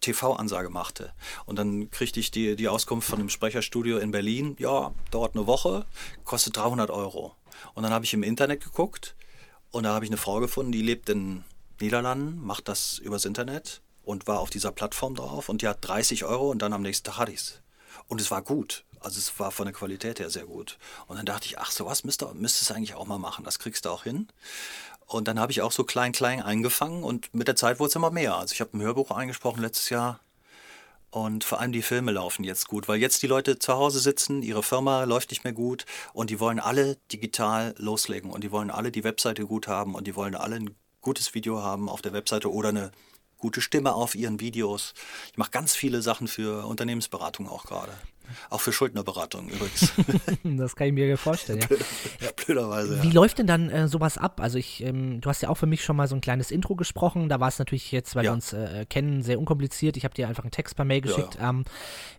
TV-Ansage machte. Und dann kriegte ich die, die Auskunft von einem Sprecherstudio in Berlin. Ja, dauert eine Woche, kostet 300 Euro. Und dann habe ich im Internet geguckt und da habe ich eine Frau gefunden, die lebt in Niederlanden, macht das übers Internet und war auf dieser Plattform drauf und die hat 30 Euro und dann am nächsten Tag hatte ich's. Und es war gut. Also es war von der Qualität her sehr gut. Und dann dachte ich, ach, sowas müsste, müsstest du eigentlich auch mal machen. Das kriegst du auch hin. Und dann habe ich auch so klein, klein eingefangen und mit der Zeit wurde es immer mehr. Also ich habe ein Hörbuch eingesprochen letztes Jahr. Und vor allem die Filme laufen jetzt gut, weil jetzt die Leute zu Hause sitzen, ihre Firma läuft nicht mehr gut und die wollen alle digital loslegen und die wollen alle die Webseite gut haben und die wollen alle ein gutes Video haben auf der Webseite oder eine gute Stimme auf ihren Videos. Ich mache ganz viele Sachen für Unternehmensberatung auch gerade. Auch für Schuldnerberatung übrigens. Das kann ich mir vorstellen, ja. Blöderweise. Wie Ja. läuft denn dann äh, sowas ab? Also ich, ähm, du hast ja auch für mich schon mal so ein kleines Intro gesprochen. Da war es natürlich jetzt, weil Ja. wir uns äh, kennen, sehr unkompliziert. Ich habe dir einfach einen Text per Mail geschickt. Ähm,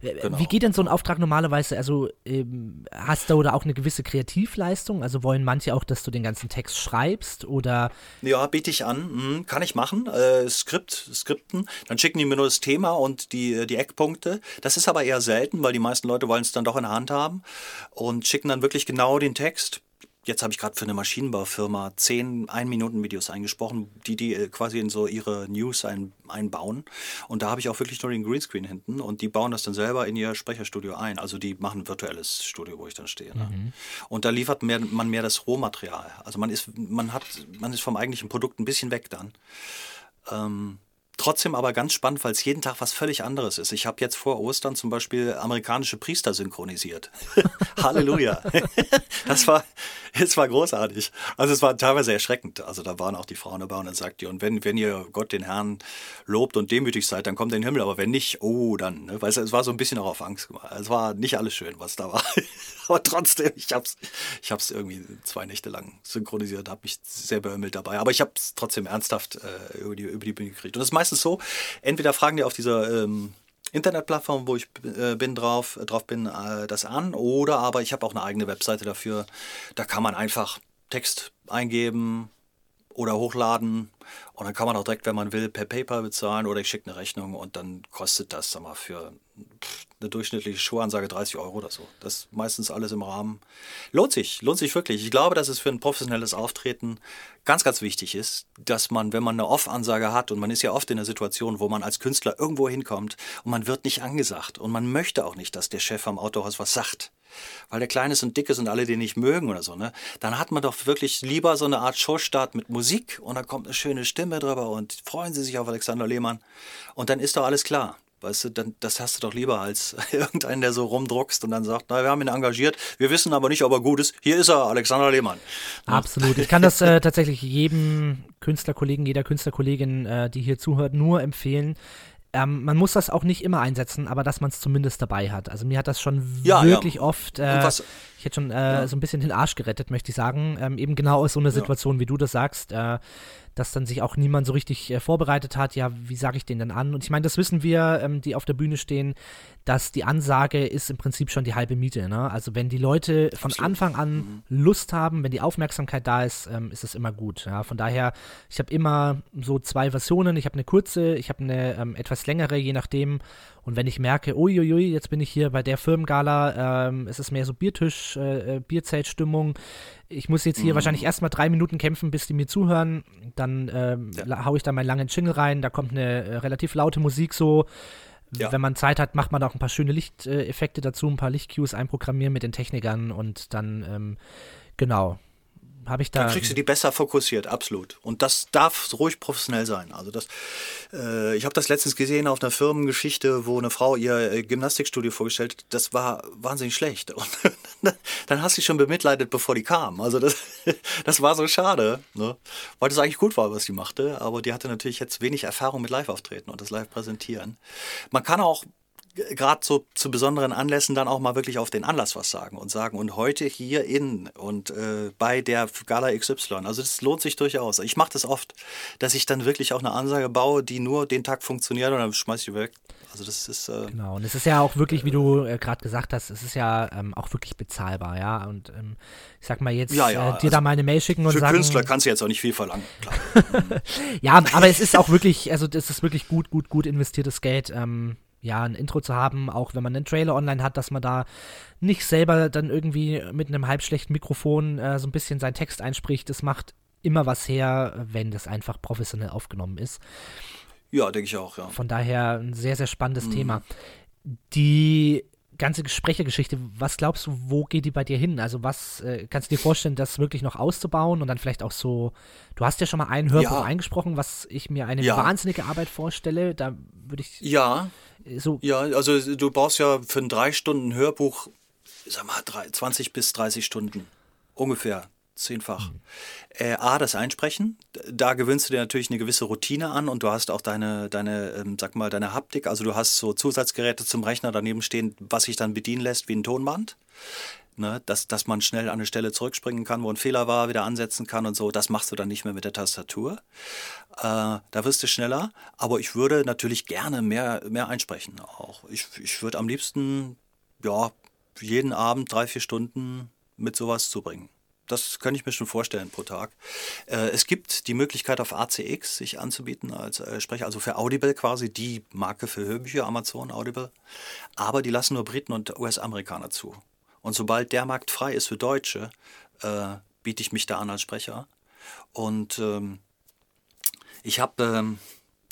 äh, Genau. Wie geht denn so ein Auftrag normalerweise? Also ähm, hast du da auch eine gewisse Kreativleistung? Also wollen manche auch, dass du den ganzen Text schreibst oder Ja, biete ich an. Mhm, kann ich machen. Äh, Skript, Skripten. Dann schicken die mir nur das Thema und die, die Eckpunkte. Das ist aber eher selten, weil die meisten Leute wollen es dann doch in der Hand haben und schicken dann wirklich genau den Text. Jetzt habe ich gerade für eine Maschinenbaufirma zehn Ein-Minuten-Videos eingesprochen, die die äh, quasi in so ihre News ein, einbauen. Und da habe ich auch wirklich nur den Greenscreen hinten und die bauen das dann selber in ihr Sprecherstudio ein. Also die machen ein virtuelles Studio, wo ich dann stehe. Ne? Und da liefert mehr, man mehr das Rohmaterial. Also man ist, man hat, man ist vom eigentlichen Produkt ein bisschen weg dann. Ähm, trotzdem aber ganz spannend, weil es jeden Tag was völlig anderes ist. Ich habe jetzt vor Ostern zum Beispiel amerikanische Priester synchronisiert. Halleluja. das war, es war großartig. Also es war teilweise erschreckend. Also da waren auch die Frauen dabei und dann sagt die, und wenn, wenn ihr Gott den Herrn lobt und demütig seid, dann kommt in den Himmel. Aber wenn nicht, oh, dann. Ne? Weil es, es war so ein bisschen auch auf Angst gemacht. Es war nicht alles schön, was da war. aber trotzdem, ich habe es ich hab's irgendwie zwei Nächte lang synchronisiert, habe mich sehr beömmelt dabei. Aber ich habe es trotzdem ernsthaft äh, über, die, über die Bühne gekriegt. Und das ist meistens so, entweder fragen die auf dieser ähm, Internetplattform, wo ich äh, bin drauf, äh, drauf bin, äh, das an, oder aber ich habe auch eine eigene Webseite dafür. Da kann man einfach Text eingeben oder hochladen und dann kann man auch direkt, wenn man will, per PayPal bezahlen oder ich schicke eine Rechnung und dann kostet das sag mal, für eine durchschnittliche Schuhansage 30 Euro oder so. Das ist meistens alles im Rahmen. Lohnt sich, lohnt sich wirklich. Ich glaube, dass es für ein professionelles Auftreten ganz, ganz wichtig ist, dass man, wenn man eine Off-Ansage hat und man ist ja oft in einer Situation, wo man als Künstler irgendwo hinkommt und man wird nicht angesagt und man möchte auch nicht, dass der Chef am Autohaus was sagt weil der klein ist und dick ist und alle den nicht mögen oder so, ne? Dann hat man doch wirklich lieber so eine Art Showstart mit Musik und da kommt eine schöne Stimme drüber und freuen Sie sich auf Alexander Lehmann und dann ist doch alles klar. Weißt du, dann, das hast du doch lieber als irgendeinen, der so rumdruckst und dann sagt, na, wir haben ihn engagiert, wir wissen aber nicht, ob er gut ist. Hier ist er, Alexander Lehmann. Absolut. Ich kann das äh, tatsächlich jedem Künstlerkollegen, jeder Künstlerkollegin, äh, die hier zuhört, nur empfehlen. Ähm, man muss das auch nicht immer einsetzen, aber dass man es zumindest dabei hat. Also mir hat das schon ja, wirklich ja. oft, äh, was, ich hätte schon äh, ja. so ein bisschen den Arsch gerettet, möchte ich sagen. Ähm, eben genau aus so einer Situation, wie du das sagst. Äh, dass dann sich auch niemand so richtig äh, vorbereitet hat, ja, wie sage ich den denn an? Und ich meine, das wissen wir, ähm, die auf der Bühne stehen, dass die Ansage ist im Prinzip schon die halbe Miete. Ne? Also wenn die Leute von Absolut. Anfang an mhm. Lust haben, wenn die Aufmerksamkeit da ist, ähm, ist es immer gut. Ja? Von daher, ich habe immer so zwei Versionen. Ich habe eine kurze, ich habe eine ähm, längere, je nachdem. Und wenn ich merke, uiuiui, jetzt bin ich hier bei der Firmengala, ähm, es ist mehr so Biertisch, äh, äh Bierzeltstimmung, ich muss jetzt hier mhm. wahrscheinlich erstmal drei Minuten kämpfen, bis die mir zuhören. Dann ähm, ja. haue ich da meinen langen Jingle rein. Da kommt eine äh, relativ laute Musik so. Ja. Wenn man Zeit hat, macht man auch ein paar schöne Lichteffekte dazu, ein paar Lichtcues einprogrammieren mit den Technikern und dann, ähm, genau, habe ich da. Dann kriegst du die besser fokussiert, absolut. Und das darf ruhig professionell sein. Also das, äh, ich habe das letztens gesehen auf einer Firmengeschichte, wo eine Frau ihr äh, Gymnastikstudio vorgestellt hat. Das war wahnsinnig schlecht. Und dann hast du dich schon bemitleidet, bevor die kam. Also das, das war so schade, ne? weil das eigentlich gut war, was sie machte. Aber die hatte natürlich jetzt wenig Erfahrung mit Live-Auftreten und das Live-Präsentieren. Man kann auch gerade so zu besonderen Anlässen dann auch mal wirklich auf den Anlass was sagen und sagen und heute hier in und äh, bei der Gala XY. Also das lohnt sich durchaus. Ich mache das oft, dass ich dann wirklich auch eine Ansage baue, die nur den Tag funktioniert und dann schmeiße ich die weg. Also das ist äh, genau und es ist ja auch wirklich, wie du äh, gerade gesagt hast, es ist ja ähm, auch wirklich bezahlbar, ja und ähm, ich sag mal jetzt ja, ja, äh, dir also da mal eine Mail schicken und für sagen. Für Künstler kannst du jetzt auch nicht viel verlangen. ja, aber es ist auch wirklich, also das ist wirklich gut, gut, gut investiertes Geld. Ähm, ja, ein Intro zu haben, auch wenn man einen Trailer online hat, dass man da nicht selber dann irgendwie mit einem halbschlechten Mikrofon äh, so ein bisschen seinen Text einspricht. Das macht immer was her, wenn das einfach professionell aufgenommen ist. Ja, denke ich auch, ja. Von daher ein sehr, sehr spannendes mhm. Thema. Die ganze Sprechergeschichte, was glaubst du, wo geht die bei dir hin? Also was äh, kannst du dir vorstellen, das wirklich noch auszubauen und dann vielleicht auch so, du hast ja schon mal ein Hörbuch ja. eingesprochen, was ich mir eine ja. wahnsinnige Arbeit vorstelle, da würde ich Ja, so. Ja, also du brauchst ja für ein drei Stunden Hörbuch, sag mal, 20 bis 30 Stunden. Ungefähr. Zehnfach. Mhm. Äh, A, das Einsprechen. Da gewöhnst du dir natürlich eine gewisse Routine an und du hast auch deine, deine ähm, sag mal, deine Haptik. Also du hast so Zusatzgeräte zum Rechner daneben stehen, was sich dann bedienen lässt wie ein Tonband. Ne, dass, dass man schnell an eine Stelle zurückspringen kann, wo ein Fehler war, wieder ansetzen kann und so. Das machst du dann nicht mehr mit der Tastatur. Äh, da wirst du schneller. Aber ich würde natürlich gerne mehr, mehr einsprechen auch. Ich, ich würde am liebsten, ja, jeden Abend drei, vier Stunden mit sowas zubringen. Das könnte ich mir schon vorstellen pro Tag. Äh, es gibt die Möglichkeit auf ACX sich anzubieten als äh, Sprecher, also für Audible quasi die Marke für Hörbücher, Amazon Audible. Aber die lassen nur Briten und US-Amerikaner zu. Und sobald der Markt frei ist für Deutsche, äh, biete ich mich da an als Sprecher. Und ähm, ich habe ähm,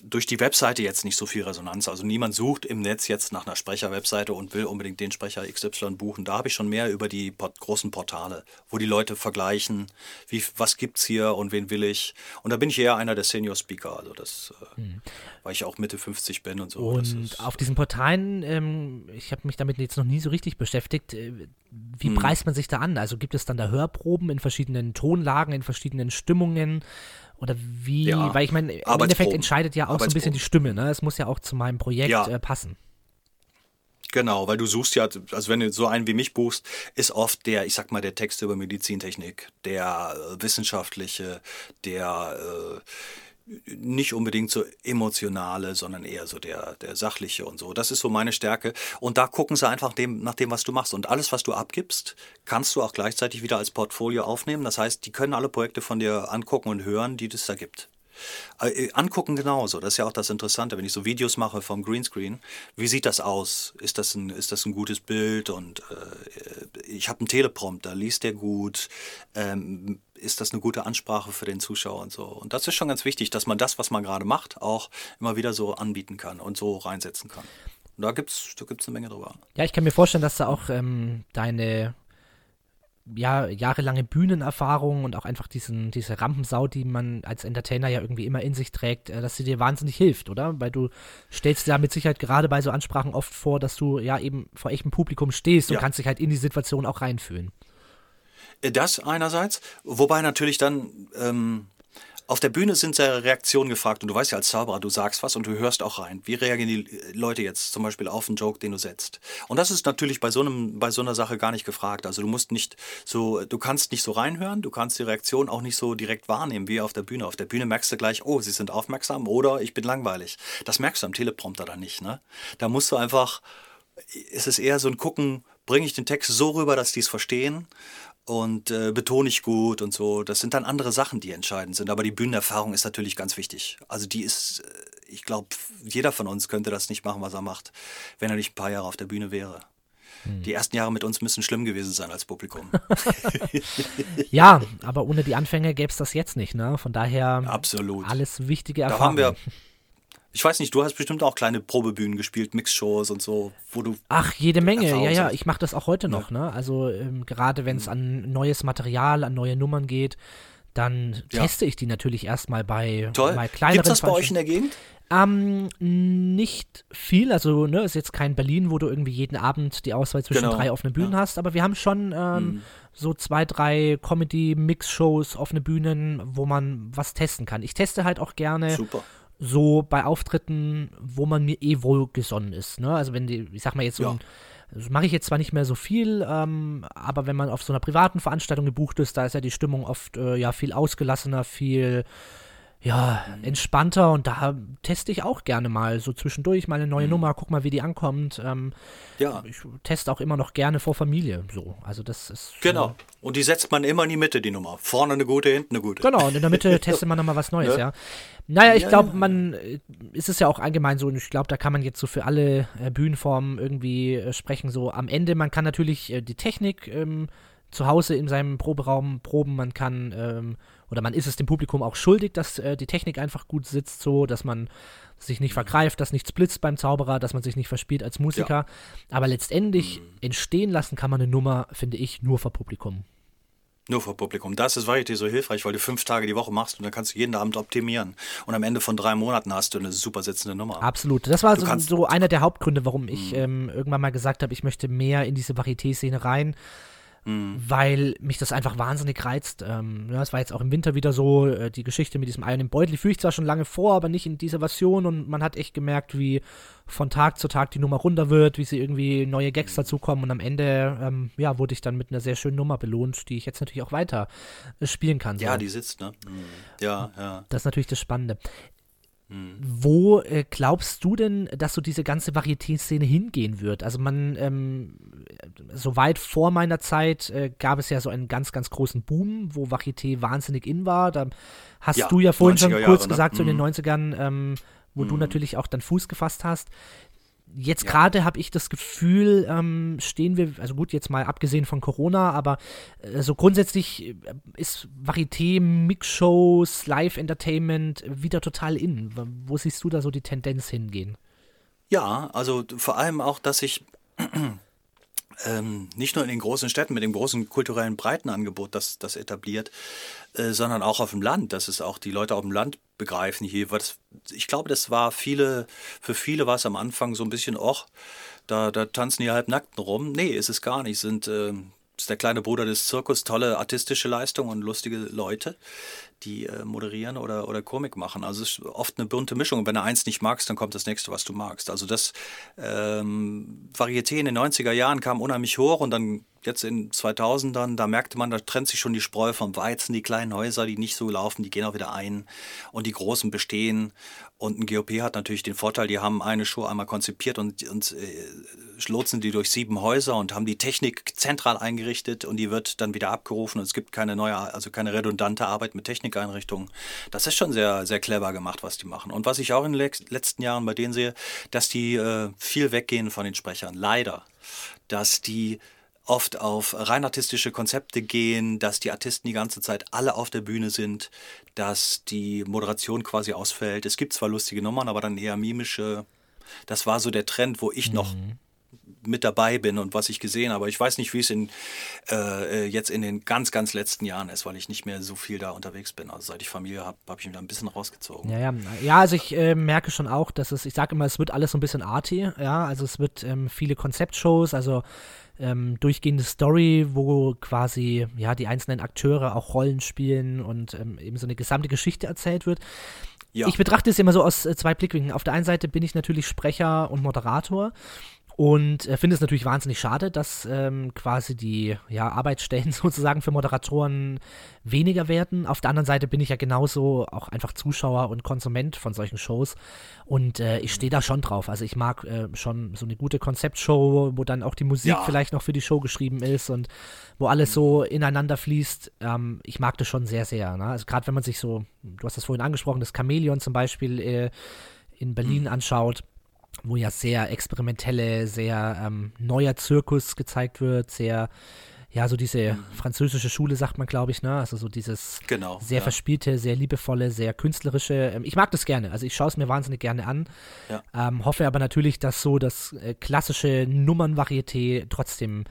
durch die Webseite jetzt nicht so viel Resonanz. Also niemand sucht im Netz jetzt nach einer Sprecher-Webseite und will unbedingt den Sprecher XY buchen. Da habe ich schon mehr über die Port großen Portale, wo die Leute vergleichen, wie, was es hier und wen will ich. Und da bin ich eher einer der Senior-Speaker, also das, äh, mhm. weil ich auch Mitte 50 bin und so. Und auf diesen Portalen, ähm, ich habe mich damit jetzt noch nie so richtig beschäftigt, äh, wie mhm. preist man sich da an? Also gibt es dann da Hörproben in verschiedenen Tonlagen, in verschiedenen Stimmungen? Oder wie, ja, weil ich meine, im Endeffekt entscheidet ja auch so ein bisschen die Stimme, ne? Es muss ja auch zu meinem Projekt ja. äh, passen. Genau, weil du suchst ja, also wenn du so einen wie mich buchst, ist oft der, ich sag mal, der Text über Medizintechnik, der äh, wissenschaftliche, der, äh, nicht unbedingt so emotionale, sondern eher so der, der sachliche und so. Das ist so meine Stärke. Und da gucken sie einfach dem, nach dem, was du machst. Und alles, was du abgibst, kannst du auch gleichzeitig wieder als Portfolio aufnehmen. Das heißt, die können alle Projekte von dir angucken und hören, die es da gibt. Äh, angucken genauso, das ist ja auch das Interessante, wenn ich so Videos mache vom Greenscreen, wie sieht das aus? Ist das ein, ist das ein gutes Bild? Und äh, ich habe einen Teleprompter, liest der gut? Ähm, ist das eine gute Ansprache für den Zuschauer und so? Und das ist schon ganz wichtig, dass man das, was man gerade macht, auch immer wieder so anbieten kann und so reinsetzen kann. Und da gibt es da gibt's eine Menge drüber. Ja, ich kann mir vorstellen, dass da auch ähm, deine ja, jahrelange Bühnenerfahrung und auch einfach diesen, diese Rampensau, die man als Entertainer ja irgendwie immer in sich trägt, äh, dass sie dir wahnsinnig hilft, oder? Weil du stellst dir ja mit Sicherheit gerade bei so Ansprachen oft vor, dass du ja eben vor echtem Publikum stehst und ja. kannst dich halt in die Situation auch reinfühlen. Das einerseits, wobei natürlich dann ähm, auf der Bühne sind ja Reaktionen gefragt und du weißt ja als Zauberer, du sagst was und du hörst auch rein. Wie reagieren die Leute jetzt zum Beispiel auf einen Joke, den du setzt? Und das ist natürlich bei so, einem, bei so einer Sache gar nicht gefragt. Also du musst nicht so, du kannst nicht so reinhören, du kannst die Reaktion auch nicht so direkt wahrnehmen wie auf der Bühne. Auf der Bühne merkst du gleich, oh, sie sind aufmerksam oder ich bin langweilig. Das merkst du am Teleprompter dann nicht. Ne? Da musst du einfach, es ist eher so ein Gucken, bringe ich den Text so rüber, dass die es verstehen und äh, betone ich gut und so. Das sind dann andere Sachen, die entscheidend sind. Aber die Bühnenerfahrung ist natürlich ganz wichtig. Also die ist, äh, ich glaube, jeder von uns könnte das nicht machen, was er macht, wenn er nicht ein paar Jahre auf der Bühne wäre. Hm. Die ersten Jahre mit uns müssen schlimm gewesen sein als Publikum. ja, aber ohne die Anfänge gäbe es das jetzt nicht, ne? Von daher Absolut. alles wichtige Erfahrungen. Da haben wir ich weiß nicht, du hast bestimmt auch kleine Probebühnen gespielt, Mixshows und so, wo du. Ach, jede Menge, ja, ja, ich mache das auch heute noch, ja. ne? Also ähm, gerade wenn es mhm. an neues Material, an neue Nummern geht, dann ja. teste ich die natürlich erstmal bei, Toll. bei kleineren Gibt's das bei euch in der Gegend? Ähm, nicht viel, also ne, ist jetzt kein Berlin, wo du irgendwie jeden Abend die Auswahl zwischen genau. drei offenen Bühnen ja. hast, aber wir haben schon ähm, mhm. so zwei, drei Comedy-Mix-Shows, offene Bühnen, wo man was testen kann. Ich teste halt auch gerne Super so bei Auftritten, wo man mir eh wohlgesonnen ist. Ne? Also wenn die, ich sag mal jetzt so ja. das mache ich jetzt zwar nicht mehr so viel, ähm, aber wenn man auf so einer privaten Veranstaltung gebucht ist, da ist ja die Stimmung oft äh, ja viel ausgelassener, viel ja, entspannter und da teste ich auch gerne mal so zwischendurch mal eine neue mhm. Nummer, guck mal, wie die ankommt. Ähm, ja. Ich teste auch immer noch gerne vor Familie so. Also das ist. Genau. Äh, und die setzt man immer in die Mitte, die Nummer. Vorne eine gute, hinten eine gute. Genau, und in der Mitte testet man nochmal was Neues, ja. ja. Naja, ich glaube, man äh, ist es ja auch allgemein so, und ich glaube, da kann man jetzt so für alle äh, Bühnenformen irgendwie äh, sprechen. So am Ende, man kann natürlich äh, die Technik ähm, zu Hause in seinem Proberaum proben, man kann ähm, oder man ist es dem Publikum auch schuldig, dass äh, die Technik einfach gut sitzt, so dass man sich nicht vergreift, dass nichts blitzt beim Zauberer, dass man sich nicht verspielt als Musiker. Ja. Aber letztendlich mhm. entstehen lassen kann man eine Nummer, finde ich, nur vor Publikum. Nur vor Publikum. Das ist wirklich so hilfreich, weil du fünf Tage die Woche machst und dann kannst du jeden Abend optimieren. Und am Ende von drei Monaten hast du eine super sitzende Nummer. Absolut. Das war so, so, einer der Hauptgründe, warum ich mhm. ähm, irgendwann mal gesagt habe, ich möchte mehr in diese Varieté-Szene rein mhm. weil mich das einfach wahnsinnig reizt. Ähm, ja, es war jetzt auch im Winter wieder so, äh, die Geschichte mit diesem Ei und dem Beutel, die führe ich zwar schon lange vor, aber nicht in dieser Version und man hat echt gemerkt, wie von Tag zu Tag die Nummer runter wird, wie sie irgendwie neue Gags dazukommen und am Ende, ähm, ja, wurde ich dann mit einer sehr schönen Nummer belohnt, die ich jetzt natürlich auch weiter äh, spielen kann. So. Ja, die sitzt, ne? Mhm. Ja, ja. Das ist natürlich das Spannende. Mhm. Wo äh, glaubst du denn, dass so diese ganze Varieté-Szene hingehen wird? Also man, ähm, so weit vor meiner Zeit äh, gab es ja so einen ganz, ganz großen Boom, wo Varieté wahnsinnig in war. Da hast ja, du ja vorhin schon kurz Jahre, ne? gesagt, so in den 90ern, mhm. ähm, wo mhm. du natürlich auch dann Fuß gefasst hast jetzt ja. gerade habe ich das Gefühl, ähm, stehen wir, also gut, jetzt mal abgesehen von Corona, aber äh, so grundsätzlich äh, ist Varieté, Mixshows, Live-Entertainment wieder total in. Wo siehst du da so die Tendenz hingehen? Ja, also vor allem auch, dass ich ähm, nicht nur in den großen Städten mit dem großen kulturellen Breitenangebot das, das etabliert, äh, sondern auch auf dem Land, dass es auch die Leute auf dem Land begreifen hier. Was, ich glaube, das war viele, für viele war es am Anfang so ein bisschen, och, da, da tanzen die halbnackten rum. Nee, ist es gar nicht. Sind, äh, ist der kleine Bruder des Zirkus, tolle artistische Leistung und lustige Leute, die äh, moderieren oder, oder Komik machen. Also es ist oft eine bunte Mischung. Wenn du eins nicht magst, dann kommt das nächste, was du magst. Also das ähm, Varieté in den 90er Jahren kam unheimlich hoch und dann jetzt in 2000ern, da merkte man, da trennt sich schon die Spreu vom Weizen. Die kleinen Häuser, die nicht so laufen, die gehen auch wieder ein und die großen bestehen. Und ein GOP hat natürlich den Vorteil, die haben eine Show einmal konzipiert und, und äh, lotsen die durch sieben Häuser und haben die Technik zentral eingerichtet und die wird dann wieder abgerufen und es gibt keine neue, also keine redundante Arbeit mit Technikeinrichtungen. Das ist schon sehr, sehr clever gemacht, was die machen. Und was ich auch in den letzten Jahren bei denen sehe, dass die äh, viel weggehen von den Sprechern. Leider. Dass die oft auf rein artistische Konzepte gehen, dass die Artisten die ganze Zeit alle auf der Bühne sind, dass die Moderation quasi ausfällt. Es gibt zwar lustige Nummern, aber dann eher mimische. Das war so der Trend, wo ich mhm. noch mit dabei bin und was ich gesehen habe. Ich weiß nicht, wie es in, äh, jetzt in den ganz, ganz letzten Jahren ist, weil ich nicht mehr so viel da unterwegs bin. Also seit ich Familie habe, habe ich mich da ein bisschen rausgezogen. Ja, ja. ja also ich äh, merke schon auch, dass es, ich sage immer, es wird alles so ein bisschen arty. Ja, also es wird ähm, viele Konzeptshows, also ähm, durchgehende Story, wo quasi ja die einzelnen Akteure auch Rollen spielen und ähm, eben so eine gesamte Geschichte erzählt wird. Ja. Ich betrachte es immer so aus äh, zwei Blickwinkeln. Auf der einen Seite bin ich natürlich Sprecher und Moderator und äh, finde es natürlich wahnsinnig schade, dass ähm, quasi die ja, Arbeitsstellen sozusagen für Moderatoren weniger werden. Auf der anderen Seite bin ich ja genauso auch einfach Zuschauer und Konsument von solchen Shows. Und äh, ich stehe da schon drauf. Also ich mag äh, schon so eine gute Konzeptshow, wo dann auch die Musik ja. vielleicht noch für die Show geschrieben ist und wo alles so ineinander fließt. Ähm, ich mag das schon sehr, sehr. Ne? Also gerade wenn man sich so, du hast das vorhin angesprochen, das Chamäleon zum Beispiel äh, in Berlin mhm. anschaut wo ja sehr experimentelle, sehr ähm, neuer Zirkus gezeigt wird, sehr, ja, so diese mhm. französische Schule, sagt man, glaube ich, ne? Also so dieses genau, sehr ja. verspielte, sehr liebevolle, sehr künstlerische. Ähm, ich mag das gerne, also ich schaue es mir wahnsinnig gerne an. Ja. Ähm, hoffe aber natürlich, dass so das äh, klassische Nummernvarieté trotzdem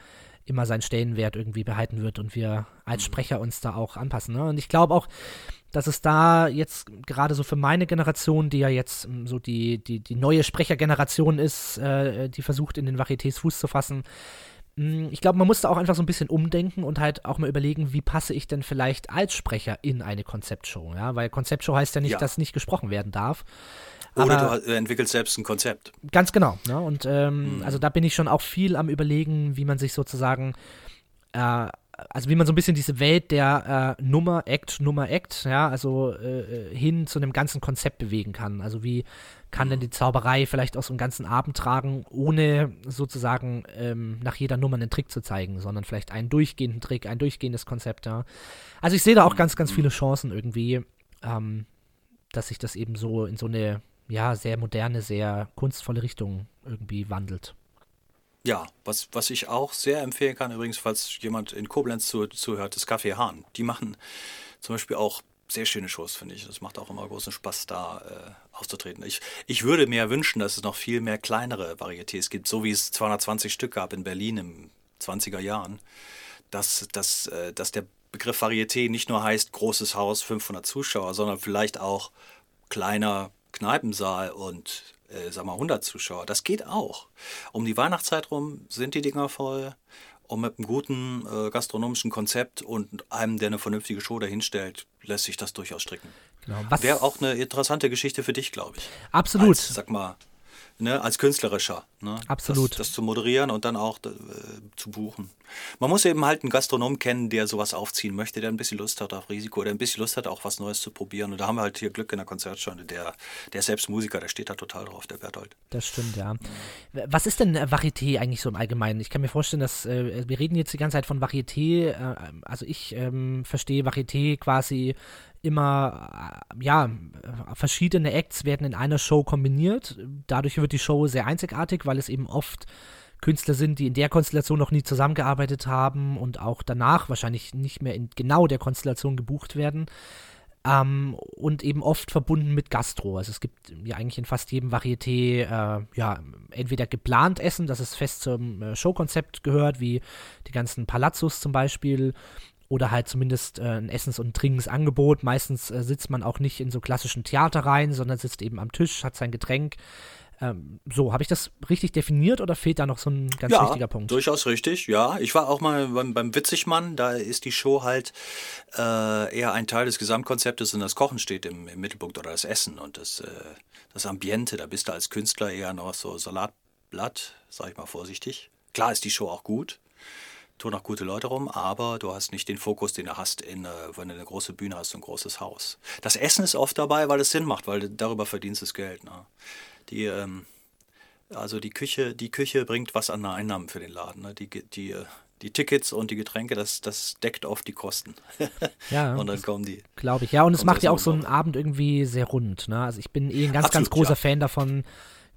immer seinen Stellenwert irgendwie behalten wird und wir als mhm. Sprecher uns da auch anpassen. Ne? Und ich glaube auch, dass es da jetzt gerade so für meine Generation, die ja jetzt ähm, so die, die, die neue Sprechergeneration ist, äh, die versucht, in den Varietés Fuß zu fassen, hm, ich glaube, man muss da auch einfach so ein bisschen umdenken und halt auch mal überlegen, wie passe ich denn vielleicht als Sprecher in eine Konzeptshow, ja, weil Konzeptshow heißt ja nicht, ja. dass nicht gesprochen werden darf. Oder du entwickelst selbst ein Konzept. Ganz genau. Ne? Und ähm, mhm. also da bin ich schon auch viel am überlegen, wie man sich sozusagen äh, also wie man so ein bisschen diese Welt der äh, Nummer, Act, Nummer, Act, ja, also äh, äh, hin zu einem ganzen Konzept bewegen kann. Also wie kann denn die Zauberei vielleicht auch so einen ganzen Abend tragen, ohne sozusagen ähm, nach jeder Nummer einen Trick zu zeigen, sondern vielleicht einen durchgehenden Trick, ein durchgehendes Konzept, ja. Also ich sehe da auch ganz, ganz viele Chancen irgendwie, ähm, dass sich das eben so in so eine, ja, sehr moderne, sehr kunstvolle Richtung irgendwie wandelt. Ja, was, was ich auch sehr empfehlen kann, übrigens, falls jemand in Koblenz zu, zuhört, ist Café Hahn. Die machen zum Beispiel auch sehr schöne Shows, finde ich. Das macht auch immer großen Spaß, da äh, aufzutreten. Ich, ich würde mir wünschen, dass es noch viel mehr kleinere Varietés gibt, so wie es 220 Stück gab in Berlin im 20er Jahren, dass, dass, äh, dass der Begriff Varieté nicht nur heißt großes Haus, 500 Zuschauer, sondern vielleicht auch kleiner Kneipensaal und äh, sag mal 100 Zuschauer. Das geht auch. Um die Weihnachtszeit rum sind die Dinger voll. Und mit einem guten äh, gastronomischen Konzept und einem, der eine vernünftige Show dahinstellt, lässt sich das durchaus stricken. Genau. Wäre auch eine interessante Geschichte für dich, glaube ich. Absolut. Als, sag mal, ne, als künstlerischer. Ne? Absolut. Das, das, zu moderieren und dann auch äh, zu buchen. Man muss eben halt einen Gastronom kennen, der sowas aufziehen möchte, der ein bisschen Lust hat auf Risiko, der ein bisschen Lust hat, auch was Neues zu probieren. Und da haben wir halt hier Glück in der Konzertstunde. Der, der ist selbst Musiker, der steht da total drauf, der Berthold. Das stimmt, ja. Was ist denn Varieté eigentlich so im Allgemeinen? Ich kann mir vorstellen, dass äh, wir reden jetzt die ganze Zeit von Varieté. Äh, also ich ähm, verstehe Varieté quasi immer, äh, ja, verschiedene Acts werden in einer Show kombiniert. Dadurch wird die Show sehr einzigartig, weil es eben oft Künstler sind, die in der Konstellation noch nie zusammengearbeitet haben und auch danach wahrscheinlich nicht mehr in genau der Konstellation gebucht werden. Ähm, und eben oft verbunden mit Gastro. Also es gibt ja eigentlich in fast jedem Varieté äh, ja entweder geplant Essen, das es fest zum äh, Showkonzept gehört, wie die ganzen Palazzos zum Beispiel, oder halt zumindest äh, ein Essens- und Trinkensangebot. Meistens äh, sitzt man auch nicht in so klassischen Theaterreihen, sondern sitzt eben am Tisch, hat sein Getränk. Ähm, so, habe ich das richtig definiert oder fehlt da noch so ein ganz ja, wichtiger Punkt? Durchaus richtig, ja. Ich war auch mal beim, beim Witzigmann, da ist die Show halt äh, eher ein Teil des Gesamtkonzeptes und das Kochen steht im, im Mittelpunkt oder das Essen und das, äh, das Ambiente. Da bist du als Künstler eher noch so Salatblatt, sag ich mal vorsichtig. Klar ist die Show auch gut, tun auch gute Leute rum, aber du hast nicht den Fokus, den du hast, in, äh, wenn du eine große Bühne hast und ein großes Haus. Das Essen ist oft dabei, weil es Sinn macht, weil darüber verdienst du das Geld. Ne? Die, ähm, also die Küche, die Küche bringt was an Einnahmen für den Laden. Ne? Die, die, äh, die Tickets und die Getränke, das, das deckt oft die Kosten. Ja. und dann kommen die. Glaube ich. Ja, und es macht ja auch so einen Abend irgendwie sehr rund. Ne? Also ich bin eh ein ganz, Absolut, ganz großer ja. Fan davon,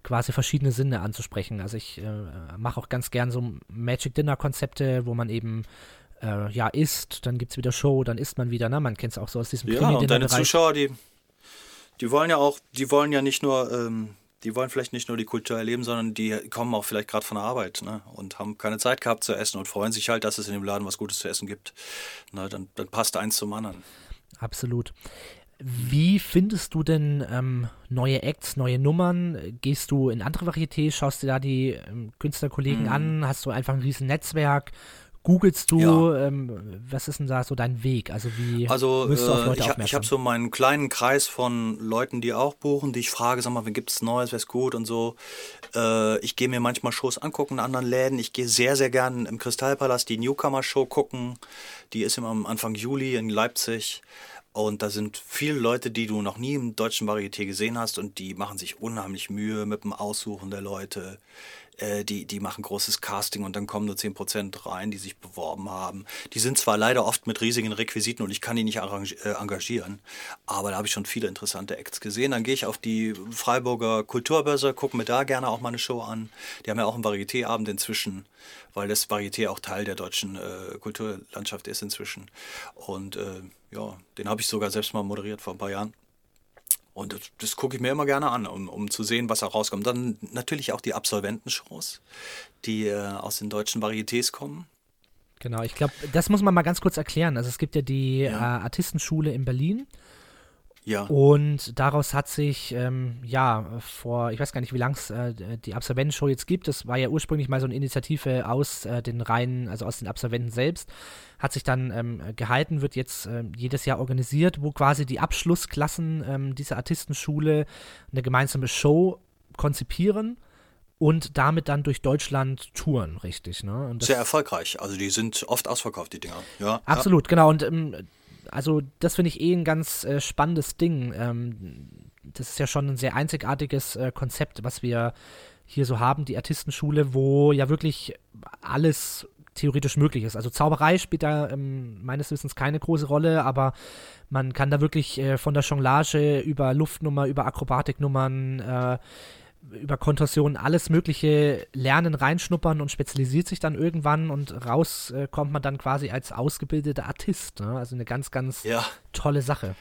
quasi verschiedene Sinne anzusprechen. Also ich äh, mache auch ganz gern so Magic Dinner Konzepte, wo man eben äh, ja isst, dann gibt es wieder Show, dann isst man wieder, ne? Man kennt es auch so aus diesem Ja, und deine Zuschauer, die, die wollen ja auch, die wollen ja nicht nur ähm, die wollen vielleicht nicht nur die Kultur erleben, sondern die kommen auch vielleicht gerade von der Arbeit ne? und haben keine Zeit gehabt zu essen und freuen sich halt, dass es in dem Laden was Gutes zu essen gibt. Na, dann, dann passt eins zum anderen. Absolut. Wie findest du denn ähm, neue Acts, neue Nummern? Gehst du in andere Varietés, schaust dir da die ähm, Künstlerkollegen mhm. an? Hast du einfach ein riesen Netzwerk? googelst du, ja. ähm, was ist denn da so dein Weg? Also wie also, wirst du auf äh, Leute äh, ich, ich habe so meinen kleinen Kreis von Leuten, die auch buchen, die ich frage, sag mal, wenn gibt es Neues, wäre es gut und so. Äh, ich gehe mir manchmal Shows angucken in anderen Läden. Ich gehe sehr, sehr gern im Kristallpalast die Newcomer-Show gucken. Die ist immer am Anfang Juli in Leipzig. Und da sind viele Leute, die du noch nie im deutschen Varieté gesehen hast und die machen sich unheimlich Mühe mit dem Aussuchen der Leute äh, die, die machen großes Casting und dann kommen nur 10% rein, die sich beworben haben. Die sind zwar leider oft mit riesigen Requisiten und ich kann die nicht äh, engagieren, aber da habe ich schon viele interessante Acts gesehen. Dann gehe ich auf die Freiburger Kulturbörse, gucke mir da gerne auch mal eine Show an. Die haben ja auch einen Varieté-Abend inzwischen, weil das Varieté auch Teil der deutschen äh, Kulturlandschaft ist inzwischen. Und äh, ja, den habe ich sogar selbst mal moderiert vor ein paar Jahren. Und das, das gucke ich mir immer gerne an, um, um zu sehen, was da rauskommt. Dann natürlich auch die Absolventenshows, die äh, aus den deutschen Varietés kommen. Genau, ich glaube, das muss man mal ganz kurz erklären. Also es gibt ja die ja. Äh, Artistenschule in Berlin ja. Und daraus hat sich, ähm, ja, vor, ich weiß gar nicht, wie lang es äh, die Absolventenshow jetzt gibt. Das war ja ursprünglich mal so eine Initiative aus äh, den Reihen, also aus den Absolventen selbst. Hat sich dann ähm, gehalten, wird jetzt äh, jedes Jahr organisiert, wo quasi die Abschlussklassen ähm, dieser Artistenschule eine gemeinsame Show konzipieren und damit dann durch Deutschland touren, richtig. Ne? Sehr erfolgreich. Also die sind oft ausverkauft, die Dinger. Ja, Absolut, ja. genau. Und ähm, also das finde ich eh ein ganz äh, spannendes Ding. Ähm, das ist ja schon ein sehr einzigartiges äh, Konzept, was wir hier so haben, die Artistenschule, wo ja wirklich alles theoretisch möglich ist. Also Zauberei spielt da ähm, meines Wissens keine große Rolle, aber man kann da wirklich äh, von der Jonglage über Luftnummer, über Akrobatiknummern, äh, über Kontorsionen alles Mögliche lernen, reinschnuppern und spezialisiert sich dann irgendwann und raus äh, kommt man dann quasi als ausgebildeter Artist. Ne? Also eine ganz, ganz ja. tolle Sache.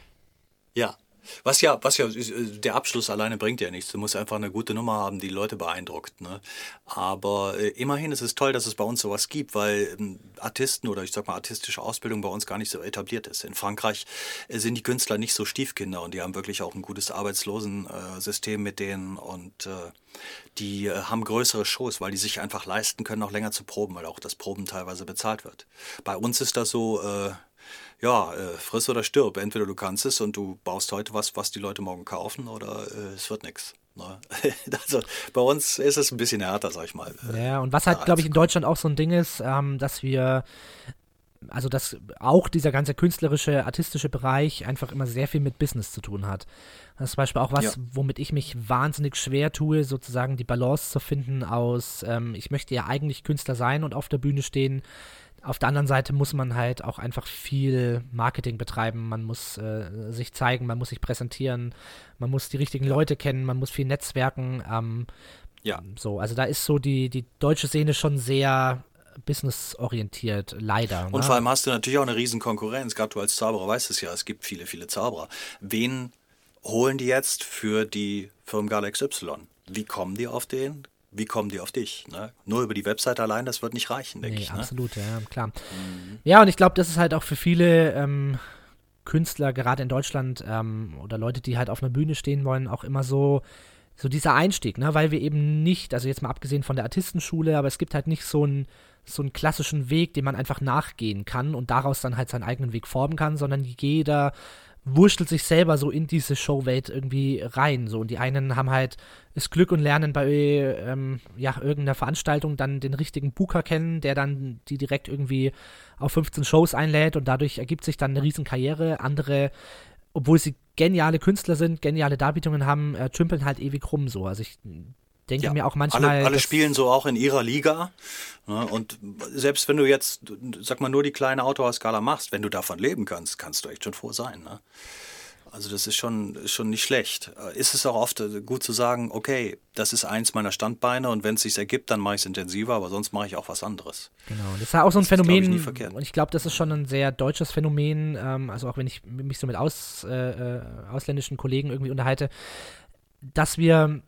Ja, was ja, was ja, äh, der Abschluss alleine bringt ja nichts. Du musst einfach eine gute Nummer haben, die Leute beeindruckt. Ne? Aber äh, immerhin ist es toll, dass es bei uns sowas gibt, weil ähm, Artisten oder ich sag mal artistische Ausbildung bei uns gar nicht so etabliert ist. In Frankreich äh, sind die Künstler nicht so Stiefkinder und die haben wirklich auch ein gutes Arbeitslosensystem mit denen und äh, die äh, haben größere Shows, weil die sich einfach leisten können, auch länger zu proben, weil auch das Proben teilweise bezahlt wird. Bei uns ist das so, äh, ja, äh, friss oder stirb. Entweder du kannst es und du baust heute was, was die Leute morgen kaufen, oder äh, es wird nichts. Ne? Also bei uns ist es ein bisschen härter, sag ich mal. Äh, ja, und was halt, glaube ich, in Deutschland auch so ein Ding ist, ähm, dass wir also dass auch dieser ganze künstlerische, artistische Bereich einfach immer sehr viel mit Business zu tun hat. Das ist zum Beispiel auch was, ja. womit ich mich wahnsinnig schwer tue, sozusagen die Balance zu finden aus, ähm, ich möchte ja eigentlich Künstler sein und auf der Bühne stehen, auf der anderen Seite muss man halt auch einfach viel Marketing betreiben. Man muss äh, sich zeigen, man muss sich präsentieren, man muss die richtigen Leute kennen, man muss viel netzwerken. Ähm, ja. So, also da ist so die, die deutsche Szene schon sehr businessorientiert, leider. Und ne? vor allem hast du natürlich auch eine riesen Konkurrenz. Gerade du als Zauberer weißt es ja, es gibt viele, viele Zauberer. Wen holen die jetzt für die Firmengala XY? Wie kommen die auf den? Wie kommen die auf dich? Ne? Nur über die Webseite allein, das wird nicht reichen, denke nee, ich. Ne? Absolut, ja, klar. Mhm. Ja, und ich glaube, das ist halt auch für viele ähm, Künstler, gerade in Deutschland, ähm, oder Leute, die halt auf einer Bühne stehen wollen, auch immer so, so dieser Einstieg, ne? weil wir eben nicht, also jetzt mal abgesehen von der Artistenschule, aber es gibt halt nicht so einen so einen klassischen Weg, den man einfach nachgehen kann und daraus dann halt seinen eigenen Weg formen kann, sondern jeder wurschtelt sich selber so in diese Showwelt irgendwie rein. So. Und die einen haben halt das Glück und lernen bei ähm, ja, irgendeiner Veranstaltung dann den richtigen Booker kennen, der dann die direkt irgendwie auf 15 Shows einlädt und dadurch ergibt sich dann eine Riesenkarriere. Andere, obwohl sie geniale Künstler sind, geniale Darbietungen haben, äh, tümpeln halt ewig rum so. Also ich denke ja, mir auch manchmal. Alle, alle spielen so auch in ihrer Liga. Ne? Und selbst wenn du jetzt, sag mal, nur die kleine Outdoor-Skala machst, wenn du davon leben kannst, kannst du echt schon froh sein. Ne? Also das ist schon, schon nicht schlecht. Ist es auch oft äh, gut zu sagen, okay, das ist eins meiner Standbeine und wenn es sich ergibt, dann mache ich es intensiver, aber sonst mache ich auch was anderes. Genau, das ist auch so ein das Phänomen, ist, ich, und ich glaube, das ist schon ein sehr deutsches Phänomen, ähm, also auch wenn ich mich so mit aus, äh, äh ausländischen Kollegen irgendwie unterhalte, dass wir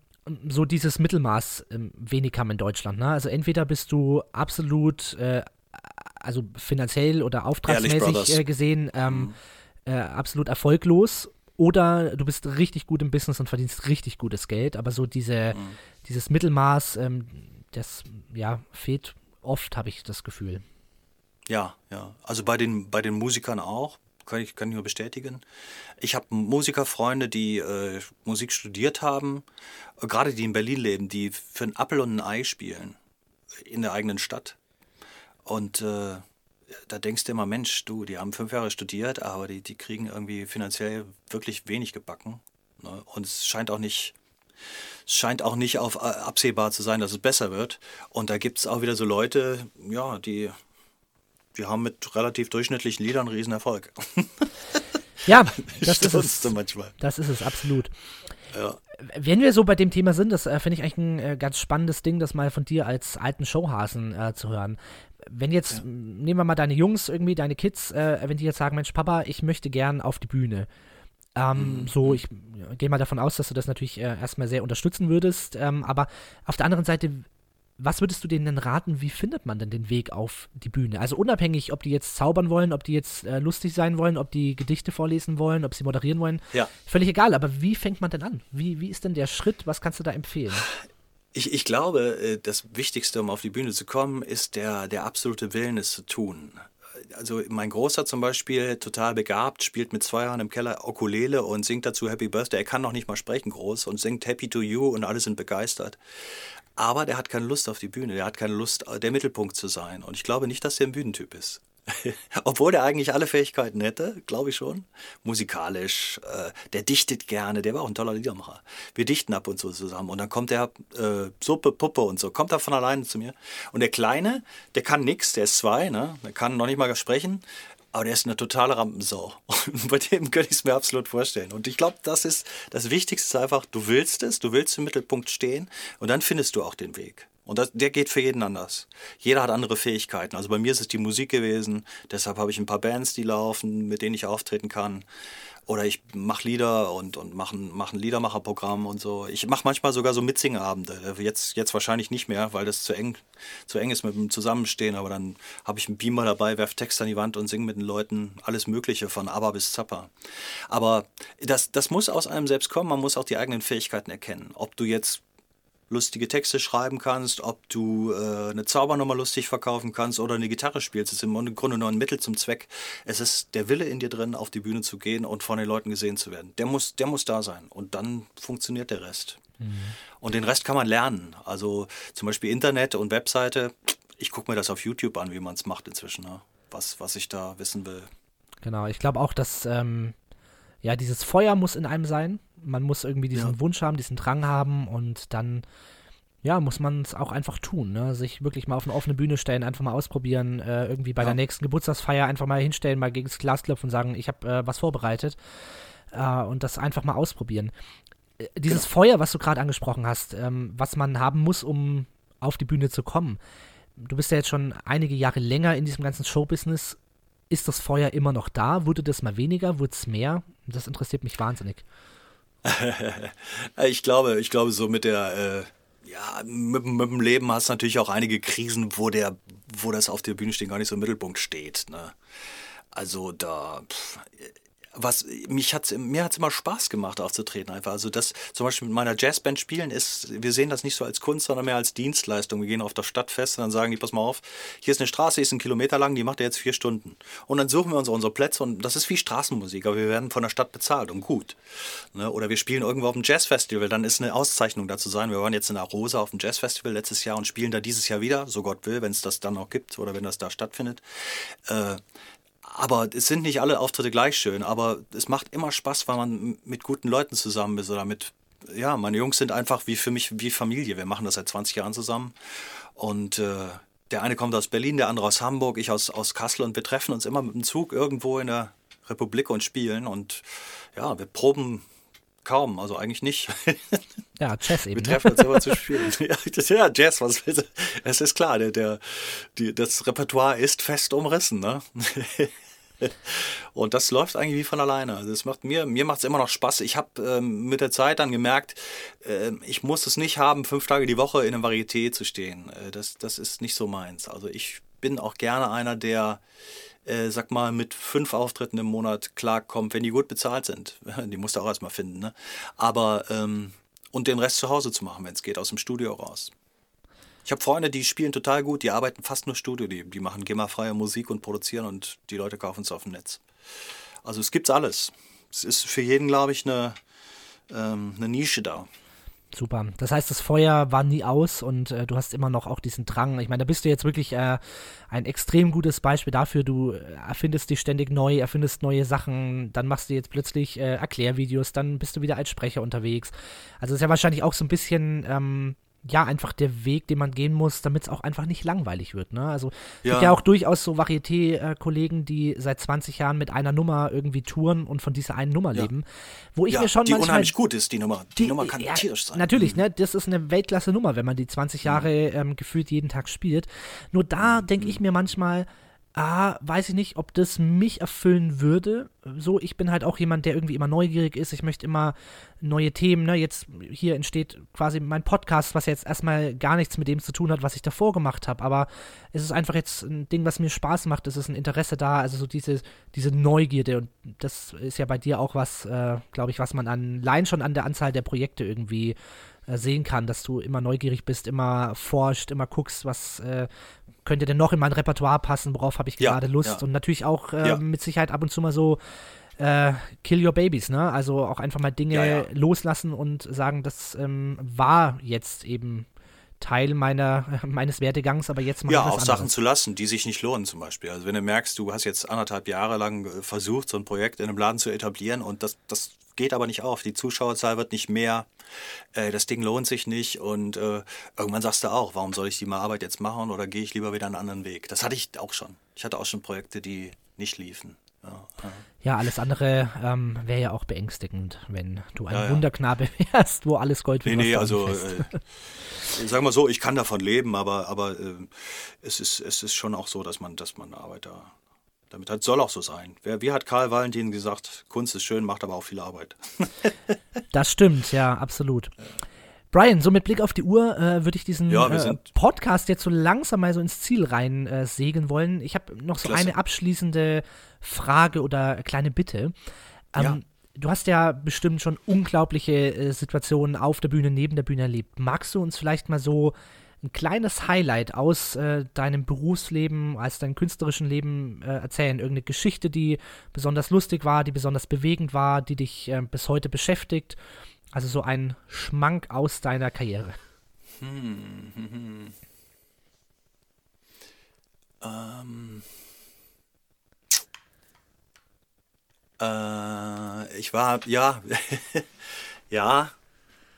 so dieses Mittelmaß ähm, wenig haben in Deutschland. Ne? Also entweder bist du absolut, äh, also finanziell oder auftragsmäßig äh, gesehen, ähm, mhm. äh, absolut erfolglos oder du bist richtig gut im Business und verdienst richtig gutes Geld, aber so diese, mhm. dieses Mittelmaß, ähm, das ja, fehlt oft, habe ich das Gefühl. Ja, ja. Also bei den, bei den Musikern auch kann ich, kann ich nur bestätigen. Ich habe Musikerfreunde, die äh, Musik studiert haben, gerade die in Berlin leben, die für einen Appel und ein Ei spielen in der eigenen Stadt. Und äh, da denkst du immer, Mensch, du, die haben fünf Jahre studiert, aber die, die kriegen irgendwie finanziell wirklich wenig gebacken. Ne? Und es scheint auch nicht, es scheint auch nicht auf äh, absehbar zu sein, dass es besser wird. Und da gibt es auch wieder so Leute, ja, die wir haben mit relativ durchschnittlichen Liedern einen Riesenerfolg. Ja, das ist es. manchmal. Das ist es, absolut. Ja. Wenn wir so bei dem Thema sind, das äh, finde ich eigentlich ein äh, ganz spannendes Ding, das mal von dir als alten Showhasen äh, zu hören. Wenn jetzt, ja. nehmen wir mal deine Jungs irgendwie, deine Kids, äh, wenn die jetzt sagen, Mensch, Papa, ich möchte gern auf die Bühne. Ähm, mhm. So, ich gehe mal davon aus, dass du das natürlich äh, erstmal sehr unterstützen würdest. Ähm, aber auf der anderen Seite, was würdest du denen denn raten, wie findet man denn den Weg auf die Bühne? Also unabhängig, ob die jetzt zaubern wollen, ob die jetzt äh, lustig sein wollen, ob die Gedichte vorlesen wollen, ob sie moderieren wollen. Ja. Völlig egal, aber wie fängt man denn an? Wie, wie ist denn der Schritt? Was kannst du da empfehlen? Ich, ich glaube, äh, das Wichtigste, um auf die Bühne zu kommen, ist der, der absolute Willen, es zu tun. Also mein Großer zum Beispiel, total begabt, spielt mit zwei Jahren im Keller Okulele und singt dazu Happy Birthday. Er kann noch nicht mal sprechen groß und singt Happy to You und alle sind begeistert. Aber der hat keine Lust auf die Bühne, der hat keine Lust, der Mittelpunkt zu sein. Und ich glaube nicht, dass der ein Bühnentyp ist. Obwohl der eigentlich alle Fähigkeiten hätte, glaube ich schon. Musikalisch, äh, der dichtet gerne, der war auch ein toller Liedermacher. Wir dichten ab und zu zusammen und dann kommt der äh, Suppe, Puppe und so, kommt er von alleine zu mir. Und der Kleine, der kann nichts, der ist zwei, ne? der kann noch nicht mal sprechen, aber der ist eine totale Rampensau. Und bei dem könnte ich es mir absolut vorstellen. Und ich glaube, das ist das Wichtigste ist einfach, du willst es, du willst im Mittelpunkt stehen und dann findest du auch den Weg. Und das, der geht für jeden anders. Jeder hat andere Fähigkeiten. Also bei mir ist es die Musik gewesen. Deshalb habe ich ein paar Bands, die laufen, mit denen ich auftreten kann. Oder ich mache Lieder und, und mache mach ein Liedermacherprogramm und so. Ich mache manchmal sogar so Mitsingeabende. Jetzt, jetzt wahrscheinlich nicht mehr, weil das zu eng, zu eng ist mit dem Zusammenstehen. Aber dann habe ich einen Beamer dabei, werfe Text an die Wand und singe mit den Leuten alles Mögliche von ABBA bis Zappa. Aber das, das muss aus einem selbst kommen. Man muss auch die eigenen Fähigkeiten erkennen. Ob du jetzt lustige Texte schreiben kannst, ob du äh, eine Zaubernummer lustig verkaufen kannst oder eine Gitarre spielst. Das ist im Grunde nur ein Mittel zum Zweck. Es ist der Wille in dir drin, auf die Bühne zu gehen und von den Leuten gesehen zu werden. Der muss, der muss da sein und dann funktioniert der Rest. Mhm. Und den Rest kann man lernen. Also zum Beispiel Internet und Webseite. Ich gucke mir das auf YouTube an, wie man es macht inzwischen, ne? was, was ich da wissen will. Genau, ich glaube auch, dass ähm, ja, dieses Feuer muss in einem sein. Man muss irgendwie diesen ja. Wunsch haben, diesen Drang haben und dann, ja, muss man es auch einfach tun, ne? Sich wirklich mal auf eine offene Bühne stellen, einfach mal ausprobieren, äh, irgendwie bei ja. der nächsten Geburtstagsfeier einfach mal hinstellen, mal gegen das Glas klopfen und sagen, ich habe äh, was vorbereitet äh, und das einfach mal ausprobieren. Äh, dieses genau. Feuer, was du gerade angesprochen hast, ähm, was man haben muss, um auf die Bühne zu kommen. Du bist ja jetzt schon einige Jahre länger in diesem ganzen Showbusiness ist das Feuer immer noch da? Wurde das mal weniger? Wurde es mehr? Das interessiert mich wahnsinnig. ich glaube, ich glaube, so mit der, äh, ja, mit, mit, dem Leben hast du natürlich auch einige Krisen, wo der, wo das auf der Bühne stehen gar nicht so im Mittelpunkt steht. Ne? Also da, pff, was mich hat's, mir hat es immer Spaß gemacht, aufzutreten einfach. Also das zum Beispiel mit meiner Jazzband spielen ist, wir sehen das nicht so als Kunst, sondern mehr als Dienstleistung. Wir gehen auf das Stadtfest und dann sagen die, pass mal auf, hier ist eine Straße, die ist ein Kilometer lang, die macht ihr jetzt vier Stunden. Und dann suchen wir uns unsere Plätze und das ist wie Straßenmusik, aber wir werden von der Stadt bezahlt und gut. Ne? Oder wir spielen irgendwo auf dem Jazzfestival, dann ist eine Auszeichnung dazu sein. Wir waren jetzt in der Rosa auf dem Jazzfestival letztes Jahr und spielen da dieses Jahr wieder, so Gott will, wenn es das dann noch gibt oder wenn das da stattfindet. Äh, aber es sind nicht alle Auftritte gleich schön, aber es macht immer Spaß, weil man mit guten Leuten zusammen ist oder mit, ja, meine Jungs sind einfach wie für mich wie Familie. Wir machen das seit 20 Jahren zusammen und äh, der eine kommt aus Berlin, der andere aus Hamburg, ich aus, aus Kassel und wir treffen uns immer mit dem Zug irgendwo in der Republik und spielen und ja, wir proben kaum, also eigentlich nicht. Ja, Jazz eben. Wir ne? treffen uns immer zu spielen. ja, Jazz, was Es ist klar, der, der, die, das Repertoire ist fest umrissen, ne? Und das läuft eigentlich wie von alleine. Also das macht mir, mir macht es immer noch Spaß. Ich habe ähm, mit der Zeit dann gemerkt, äh, ich muss es nicht haben, fünf Tage die Woche in einem Varieté zu stehen. Äh, das, das ist nicht so meins. Also ich bin auch gerne einer, der äh, sag mal, mit fünf Auftritten im Monat klarkommt, wenn die gut bezahlt sind. Die musst du auch erstmal finden, ne? Aber, ähm, und den Rest zu Hause zu machen, wenn es geht, aus dem Studio raus. Ich habe Freunde, die spielen total gut, die arbeiten fast nur Studio, die, die machen GEMA-freie Musik und produzieren und die Leute kaufen es auf dem Netz. Also es gibt alles. Es ist für jeden, glaube ich, eine, ähm, eine Nische da. Super. Das heißt, das Feuer war nie aus und äh, du hast immer noch auch diesen Drang. Ich meine, da bist du jetzt wirklich äh, ein extrem gutes Beispiel dafür. Du äh, erfindest dich ständig neu, erfindest neue Sachen, dann machst du jetzt plötzlich äh, Erklärvideos, dann bist du wieder als Sprecher unterwegs. Also ist ja wahrscheinlich auch so ein bisschen ähm, ja, einfach der Weg, den man gehen muss, damit es auch einfach nicht langweilig wird. Ne? Also es ja. gibt ja auch durchaus so Varieté-Kollegen, die seit 20 Jahren mit einer Nummer irgendwie touren und von dieser einen Nummer ja. leben. Wo ich ja, mir schon die manchmal, unheimlich gut ist, die Nummer. Die, die Nummer kann ja, tierisch sein. Natürlich, mhm. ne? Das ist eine Weltklasse-Nummer, wenn man die 20 mhm. Jahre ähm, gefühlt jeden Tag spielt. Nur da mhm. denke ich mir manchmal, ah, weiß ich nicht, ob das mich erfüllen würde. So, ich bin halt auch jemand, der irgendwie immer neugierig ist. Ich möchte immer neue Themen. Ne? Jetzt hier entsteht quasi mein Podcast, was jetzt erstmal gar nichts mit dem zu tun hat, was ich davor gemacht habe. Aber es ist einfach jetzt ein Ding, was mir Spaß macht. Es ist ein Interesse da. Also so diese, diese Neugierde. Und das ist ja bei dir auch was, äh, glaube ich, was man an, allein schon an der Anzahl der Projekte irgendwie äh, sehen kann, dass du immer neugierig bist, immer forscht, immer guckst, was äh, könnte denn noch in mein Repertoire passen, worauf habe ich gerade ja, Lust ja. und natürlich auch äh, ja. mit Sicherheit ab und zu mal so äh, Kill Your Babies, ne? Also auch einfach mal Dinge loslassen und sagen, das ähm, war jetzt eben Teil meiner, meines Werdegangs, aber jetzt mal. Ja, auch anderes. Sachen zu lassen, die sich nicht lohnen zum Beispiel. Also wenn du merkst, du hast jetzt anderthalb Jahre lang äh, versucht, so ein Projekt in einem Laden zu etablieren und das, das geht aber nicht auf. Die Zuschauerzahl wird nicht mehr. Äh, das Ding lohnt sich nicht. Und äh, irgendwann sagst du auch, warum soll ich die mal Arbeit jetzt machen oder gehe ich lieber wieder einen anderen Weg? Das hatte ich auch schon. Ich hatte auch schon Projekte, die nicht liefen. Ja, ja alles andere ähm, wäre ja auch beängstigend, wenn du ein ja, Wunderknabe wärst, wo alles Gold wird. Nee, nee, also äh, sagen wir so, ich kann davon leben, aber, aber äh, es, ist, es ist schon auch so, dass man, dass man Arbeit da damit hat, soll auch so sein. Wer, wie hat Karl Valentin gesagt, Kunst ist schön, macht aber auch viel Arbeit. das stimmt, ja, absolut. Ja. Brian, so mit Blick auf die Uhr äh, würde ich diesen ja, äh, Podcast jetzt so langsam mal so ins Ziel rein äh, segeln wollen. Ich habe noch so Klasse. eine abschließende Frage oder kleine Bitte. Ähm, ja. Du hast ja bestimmt schon unglaubliche äh, Situationen auf der Bühne, neben der Bühne erlebt. Magst du uns vielleicht mal so ein kleines Highlight aus äh, deinem Berufsleben, aus deinem künstlerischen Leben äh, erzählen? Irgendeine Geschichte, die besonders lustig war, die besonders bewegend war, die dich äh, bis heute beschäftigt? Also so ein Schmank aus deiner Karriere. Hm, hm, hm. Ähm. Äh, ich war, ja, ja,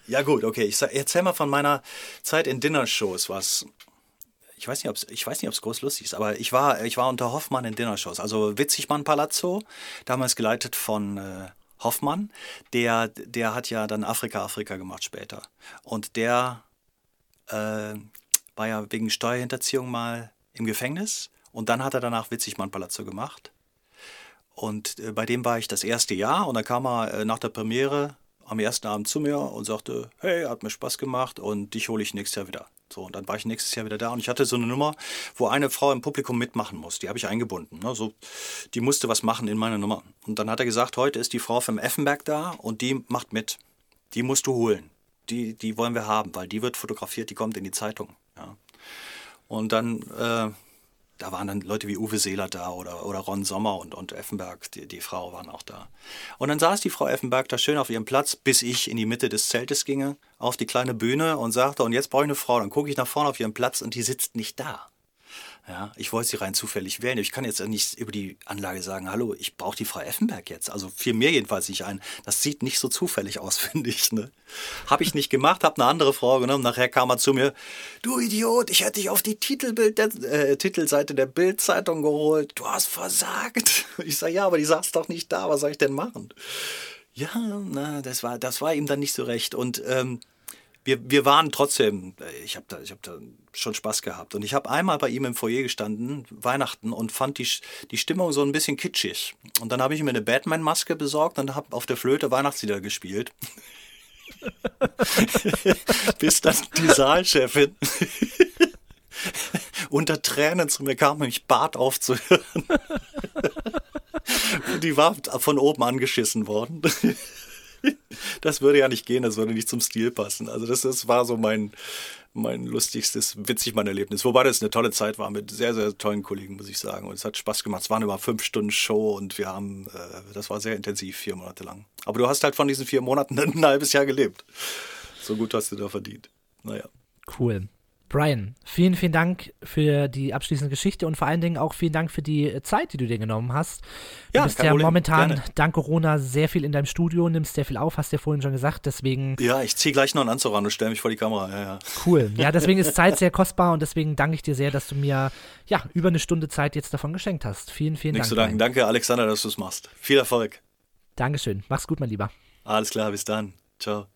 ja, gut, okay. Ich erzähl mal von meiner Zeit in Dinnershows, was. Ich weiß nicht, ob es groß lustig ist, aber ich war, ich war unter Hoffmann in Dinnershows. Also Witzigmann Palazzo, damals geleitet von äh, Hoffmann. Der, der hat ja dann Afrika, Afrika gemacht später. Und der äh, war ja wegen Steuerhinterziehung mal im Gefängnis. Und dann hat er danach Witzigmann Palazzo gemacht. Und äh, bei dem war ich das erste Jahr und dann kam er äh, nach der Premiere am ersten Abend zu mir und sagte, hey, hat mir Spaß gemacht und dich hole ich nächstes Jahr wieder. So, und dann war ich nächstes Jahr wieder da und ich hatte so eine Nummer, wo eine Frau im Publikum mitmachen muss. Die habe ich eingebunden. Ne? So, die musste was machen in meiner Nummer. Und dann hat er gesagt, heute ist die Frau vom Effenberg da und die macht mit. Die musst du holen. Die, die wollen wir haben, weil die wird fotografiert, die kommt in die Zeitung. Ja. Und dann äh, da waren dann Leute wie Uwe Seeler da oder, oder Ron Sommer und, und Effenberg, die, die Frau waren auch da. Und dann saß die Frau Effenberg da schön auf ihrem Platz, bis ich in die Mitte des Zeltes ginge, auf die kleine Bühne und sagte, und jetzt brauche ich eine Frau. Dann gucke ich nach vorne auf ihren Platz und die sitzt nicht da. Ja, ich wollte sie rein zufällig wählen. Ich kann jetzt nicht über die Anlage sagen, hallo, ich brauche die Frau Effenberg jetzt. Also fiel mir jedenfalls nicht ein. Das sieht nicht so zufällig aus, finde ich. Ne? Habe ich nicht gemacht, habe eine andere Frau genommen. Nachher kam er zu mir, du Idiot, ich hätte dich auf die Titelbild der, äh, Titelseite der Bildzeitung geholt. Du hast versagt. Ich sage, ja, aber die saß doch nicht da. Was soll ich denn machen? Ja, na, das war, das war ihm dann nicht so recht. Und ähm, wir, wir waren trotzdem, ich habe da, hab da schon Spaß gehabt. Und ich habe einmal bei ihm im Foyer gestanden, Weihnachten, und fand die, die Stimmung so ein bisschen kitschig. Und dann habe ich mir eine Batman-Maske besorgt und habe auf der Flöte Weihnachtslieder gespielt. Bis dann die Saalchefin unter Tränen zu mir kam, mich Bart aufzuhören. die war von oben angeschissen worden das würde ja nicht gehen, das würde nicht zum Stil passen. Also das, das war so mein, mein lustigstes, witzig mein Erlebnis. Wobei das eine tolle Zeit war mit sehr, sehr tollen Kollegen, muss ich sagen. Und es hat Spaß gemacht. Es waren über fünf Stunden Show und wir haben, äh, das war sehr intensiv, vier Monate lang. Aber du hast halt von diesen vier Monaten ein halbes Jahr gelebt. So gut hast du da verdient. Naja. Cool. Brian, vielen, vielen Dank für die abschließende Geschichte und vor allen Dingen auch vielen Dank für die Zeit, die du dir genommen hast. Du ja, bist ja Problem. momentan Gerne. dank Corona sehr viel in deinem Studio, nimmst sehr viel auf, hast du ja vorhin schon gesagt, deswegen. Ja, ich ziehe gleich noch einen Anzug an und stelle mich vor die Kamera. Ja, ja. Cool. Ja, deswegen ist Zeit sehr kostbar und deswegen danke ich dir sehr, dass du mir ja über eine Stunde Zeit jetzt davon geschenkt hast. Vielen, vielen Nichts Dank. zu danken. Danke, Alexander, dass du es machst. Viel Erfolg. Dankeschön. Mach's gut, mein Lieber. Alles klar, bis dann. Ciao.